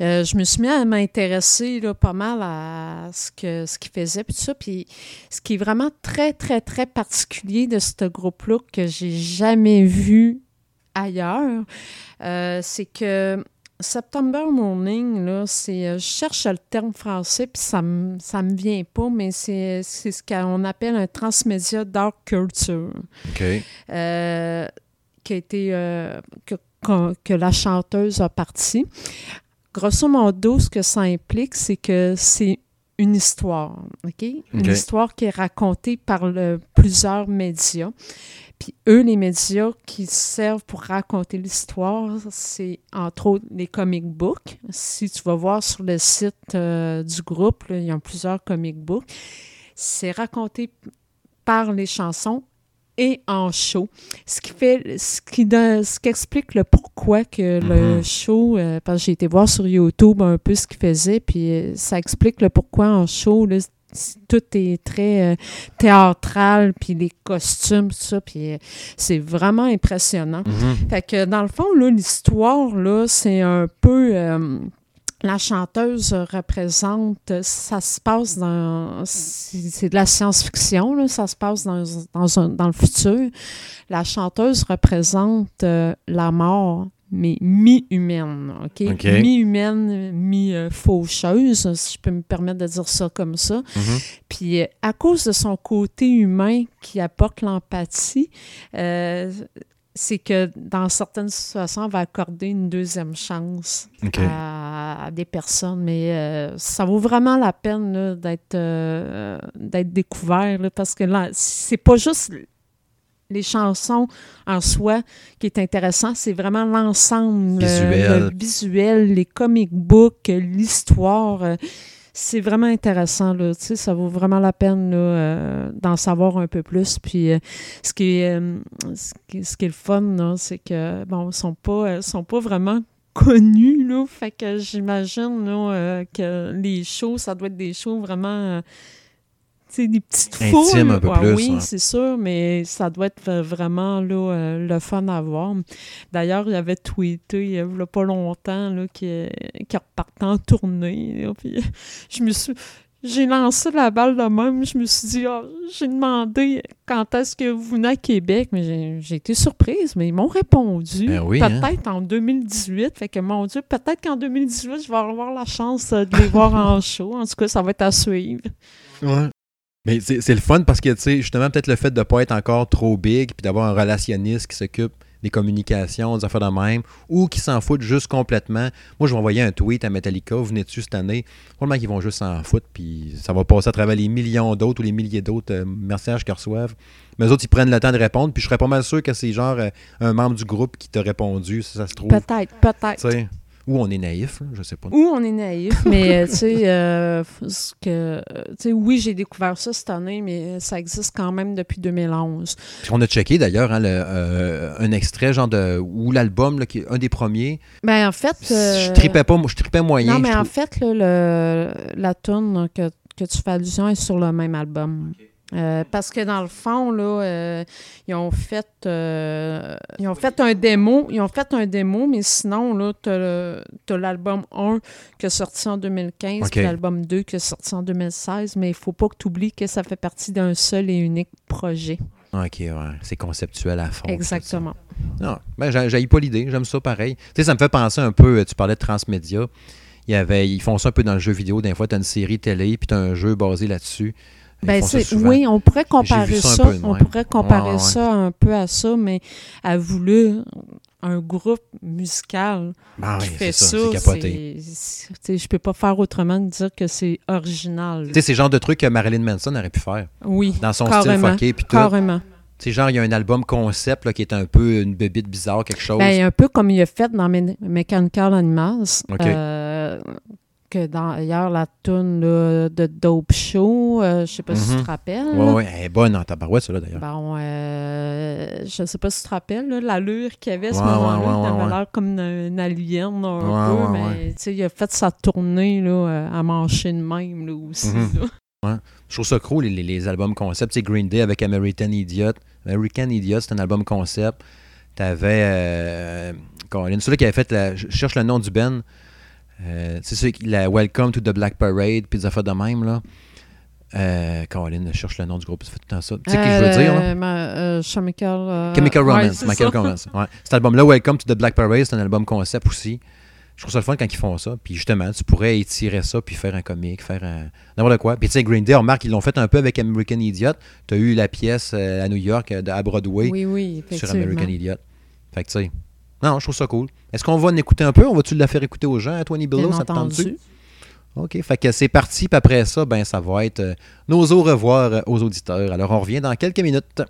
Euh, je me suis mis à m'intéresser pas mal à ce que ce qu'ils faisaient puis tout ça. Puis ce qui est vraiment très très très particulier de ce groupe-là que j'ai jamais vu ailleurs, euh, c'est que September Morning, là, c'est, euh, je cherche le terme français, puis ça me, ça me vient pas, mais c'est, c'est ce qu'on appelle un transmédia dark culture,
OK.
euh, qui a été, euh, que, que, que la chanteuse a parti. Grosso modo, ce que ça implique, c'est que c'est une histoire, OK? Une histoire qui est racontée par le- plusieurs médias. Puis eux, les médias qui servent pour raconter l'histoire, c'est entre autres les comic books. Si tu vas voir sur le site euh, du groupe, il y a plusieurs comic books. C'est raconté par les chansons et en show. Ce qui fait, ce qui, donne- ce qui explique le pourquoi que le
Mhm.
show, euh, parce que j'ai été voir sur YouTube un peu ce qu'il faisait, puis euh, ça explique le pourquoi en show, là, tout est très euh, théâtral, puis les costumes, tout ça, puis euh, c'est vraiment impressionnant.
Mhm.
Fait que dans le fond, là, l'histoire, là, c'est un peu. euh, la chanteuse représente, ça se passe dans, c'est de la science-fiction, là, ça se passe dans, dans, un- dans le futur. La chanteuse représente la mort, mais mi-humaine, OK? Mi-humaine, mi-faucheuse, si je peux me permettre de dire ça comme ça.
Mhm.
Puis euh, à cause de son côté humain qui apporte l'empathie, euh, c'est que dans certaines situations, on va accorder une deuxième chance à, à des personnes. Mais euh, ça vaut vraiment la peine d'être euh, d'être découvert là, parce que là, c'est pas juste les chansons en soi qui est intéressant, c'est vraiment l'ensemble, euh,
Visuel.
le visuel, les comic books, l'histoire. euh, c'est vraiment intéressant, là. Tu sais, ça vaut vraiment la peine euh, d'en savoir un peu plus. Puis, ce, qui est, ce, qui, ce qui est le fun, c'est que, bon, ils sont pas, sont pas vraiment connus, là. Fait que j'imagine, que les shows, ça doit être des shows vraiment... euh, des petites
Intime
foules.
un peu
Ouais,
plus,
Oui,
hein.
c'est sûr, mais ça doit être v- vraiment là, euh, le fun à voir. D'ailleurs, il avait tweeté il y a pas longtemps qu'il repartait en tournée. là, <laughs> puis je me suis. J'ai lancé la balle de même. Je me suis dit, Ah, j'ai demandé quand est-ce que vous venez à Québec, mais j'ai- été surprise, mais ils m'ont répondu.
Ben oui, hein.
peut-être en 2018. Fait que, mon Dieu, peut-être qu'en 2018, je vais avoir la chance euh, de les voir en <laughs> show. En tout cas, ça va être à suivre.
Ouais. Mais c'est le fun parce que, tu sais, justement, peut-être le fait de ne pas être encore trop big puis d'avoir un relationniste qui s'occupe des communications, des affaires de même, ou qui s'en foutent juste complètement. Moi, je vais envoyer un tweet à Metallica, vous venez dessus cette année? Probablement qu'ils vont juste s'en foutre, puis ça va passer à travers les millions d'autres ou les milliers d'autres euh, messages qu'ils reçoivent. Mais eux autres, ils prennent le temps de répondre, puis je serais pas mal sûr que c'est genre euh, un membre du groupe qui t'a répondu, si ça se trouve.
Peut-être, peut-être.
Ou on est naïf, là, je sais pas.
Ou on est naïf, <laughs> mais <laughs> euh, tu sais, euh, ce que, tu sais, oui, j'ai découvert ça cette année, mais ça existe quand même depuis 2011.
Puis on a checké d'ailleurs hein, le, euh, un extrait, genre de. ou l'album, qui est un des premiers.
Ben en fait,
Je tripais pas, je tripais moyen.
non, mais en
trouve.
fait, là, le, la tune que, que tu fais allusion est sur le même album. Euh, parce que dans le fond, là, euh, ils ont fait euh, ils ont fait un démo. Ils ont fait un démo, mais sinon, là, tu as l'album 1 qui est sorti en 2015,
Ok.
puis l'album 2 qui est sorti en 2016, mais il faut pas que tu oublies que ça fait partie d'un seul et unique projet.
Ok, ouais. C'est conceptuel à fond.
Exactement.
Non, ben, j'ai j'ai pas l'idée. J'aime ça pareil. Tu sais, ça me fait penser un peu. Tu parlais de transmédia. Il y avait, ils font ça un peu dans le jeu vidéo. Des fois, tu as une série télé, puis tu as un jeu basé là-dessus.
Ben c'est oui, on pourrait comparer
ça peu
on pourrait comparer
Ouais, ouais.
ça un peu à ça, mais à voulu un groupe musical
Ben
qui fait
c'est
ça.
C'est
c'est- c'est- je peux pas faire autrement de dire que c'est original.
Tu sais, c'est le genre de truc que Marilyn Manson aurait pu faire.
Oui,
Dans son style fucké, puis tout.
carrément.
Sais, genre, il y a un album concept là, qui est un peu une bébite bizarre, quelque chose.
Ben, un peu comme il a fait dans Me- Mechanical Animals.
OK.
euh, que dans, d'ailleurs, la tune de Dope Show, euh, je sais pas si tu
Mhm.
te rappelles.
ouais,
là.
ouais, elle est bonne en tabarouette, ça, là, d'ailleurs.
Bon, euh, je sais pas si tu te rappelles, l'allure qu'il y avait à ce moment-là.
ouais, ouais,
il avait l'air comme une, une alien, un peu, mais tu sais, il a fait sa tournée là, euh, à mancher de même là, aussi.
Mhm.
là.
Je trouve ça cool, les, les- albums concept. Sais, Green Day avec American Idiot. American Idiot, c'est un album concept. T'avais. Euh, Colin, celui qui avait fait. La, je cherche le nom du Ben. Euh, c'est qui- la Welcome to the Black Parade, puis des affaires de même, là. Euh, Colin, je cherche le nom du groupe, ça fait tout le temps ça. Tu sais qui je veux dire, là?
Euh, ma- euh, Chemical,
Chemical
ouais,
Romance.
ça.
Romance. Ouais. Cet album-là, Welcome to the Black Parade, c'est un album concept aussi. Je trouve ça le fun quand ils font ça. Puis justement, tu pourrais étirer ça puis faire un comique, faire un... n'importe quoi. Puis tu sais, Green Day, on remarque qu'ils l'ont fait un peu avec American Idiot. Tu as eu la pièce à New York, à Broadway,
Oui, oui,
sur. American Idiot. Fait que tu sais, non, je trouve ça cool. Est-ce qu'on va en écouter un peu? On va-tu la faire écouter aux gens, à 20 Below? Ça te tente-tu?
entendu.
OK, fait que c'est parti. Puis après ça, ben ça va être euh, nos au revoir euh, aux auditeurs. Alors on revient dans quelques minutes.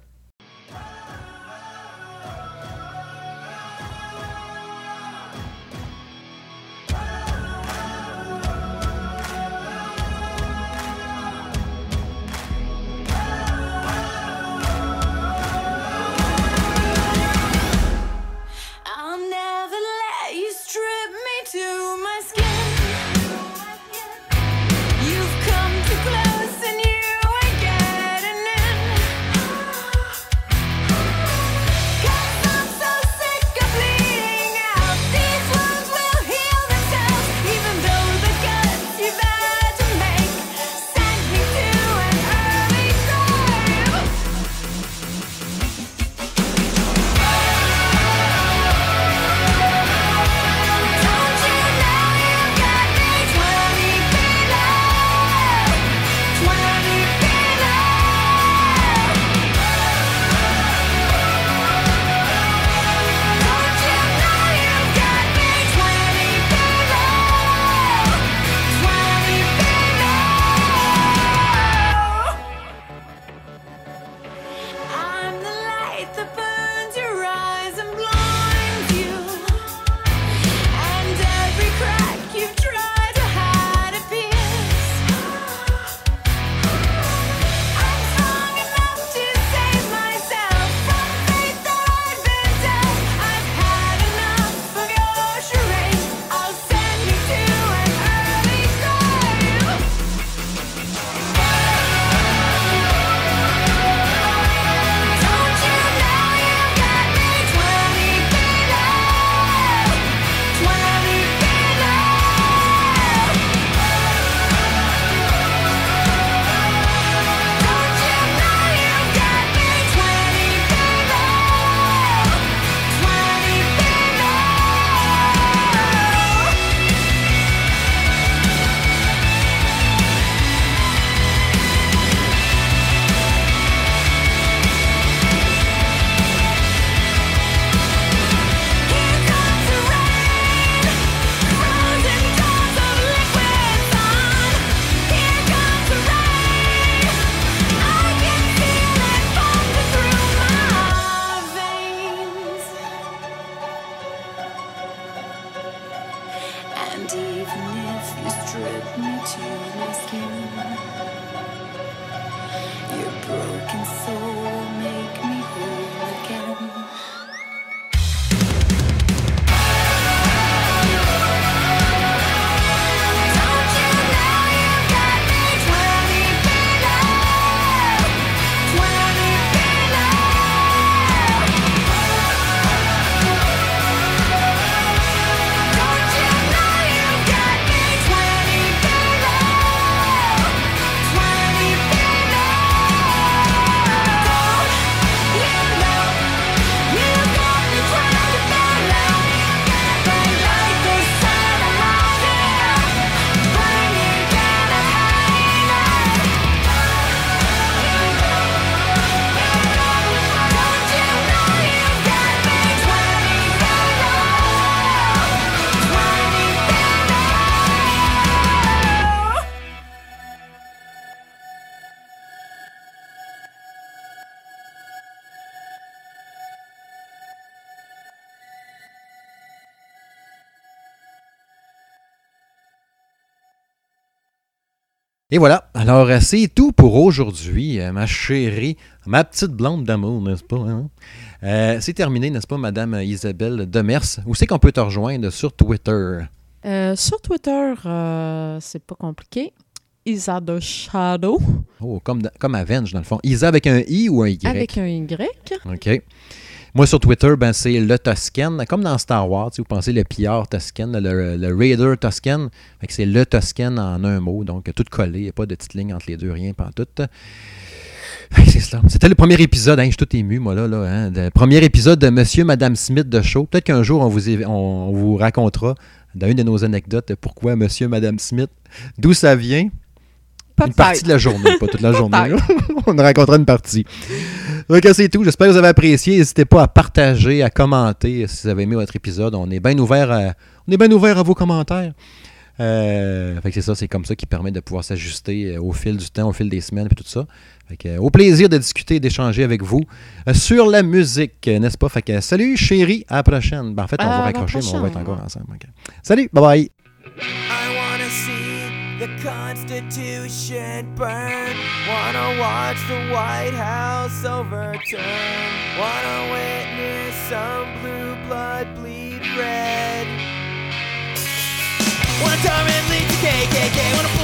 Et voilà. Alors, c'est tout pour aujourd'hui, euh, ma chérie, ma petite blonde d'amour, n'est-ce pas? hein? Euh, c'est terminé, n'est-ce pas, Madame Isabelle Demers? Où c'est qu'on peut te rejoindre sur Twitter?
Euh, sur Twitter, euh, c'est pas compliqué. Isa de Shadow
Oh, comme, comme Avenge, dans le fond. Isa avec un I ou un Y?
avec un Y.
OK. Moi, sur Twitter, ben, c'est le Toscan. Comme dans Star Wars, vous pensez le pillard Toscan, le, Raider Toscan. C'est le Toscan en un mot, donc tout collé. Il n'y a pas de petite ligne entre les deux, rien, pas tout. C'est cela. C'était le premier épisode. Hein, je suis tout ému, moi, là. là hein, le premier épisode de Monsieur, Madame Smith de Show. Peut-être qu'un jour, on vous, on vous racontera dans une de nos anecdotes pourquoi Monsieur, Madame Smith, d'où ça vient. Une partie de la journée, pas toute la journée. <laughs> On racontera une partie. Donc, c'est tout. J'espère que vous avez apprécié. N'hésitez pas à partager, à commenter si vous avez aimé votre épisode. On est bien ouvert à, on est bien ouvert à vos commentaires. Euh, fait que c'est ça, c'est comme ça qui permet de pouvoir s'ajuster euh, au fil du temps, au fil des semaines et tout ça. Fait que, euh, au plaisir de discuter et d'échanger avec vous sur la musique, n'est-ce pas? Fait que, salut chérie, à la prochaine. Ben, en fait, on va raccrocher, mais on va être encore ensemble. Salut, bye bye.
Constitution burn. Wanna watch the White House overturn. Wanna witness some blue blood bleed red. Wanna torrent lead to KKK. Wanna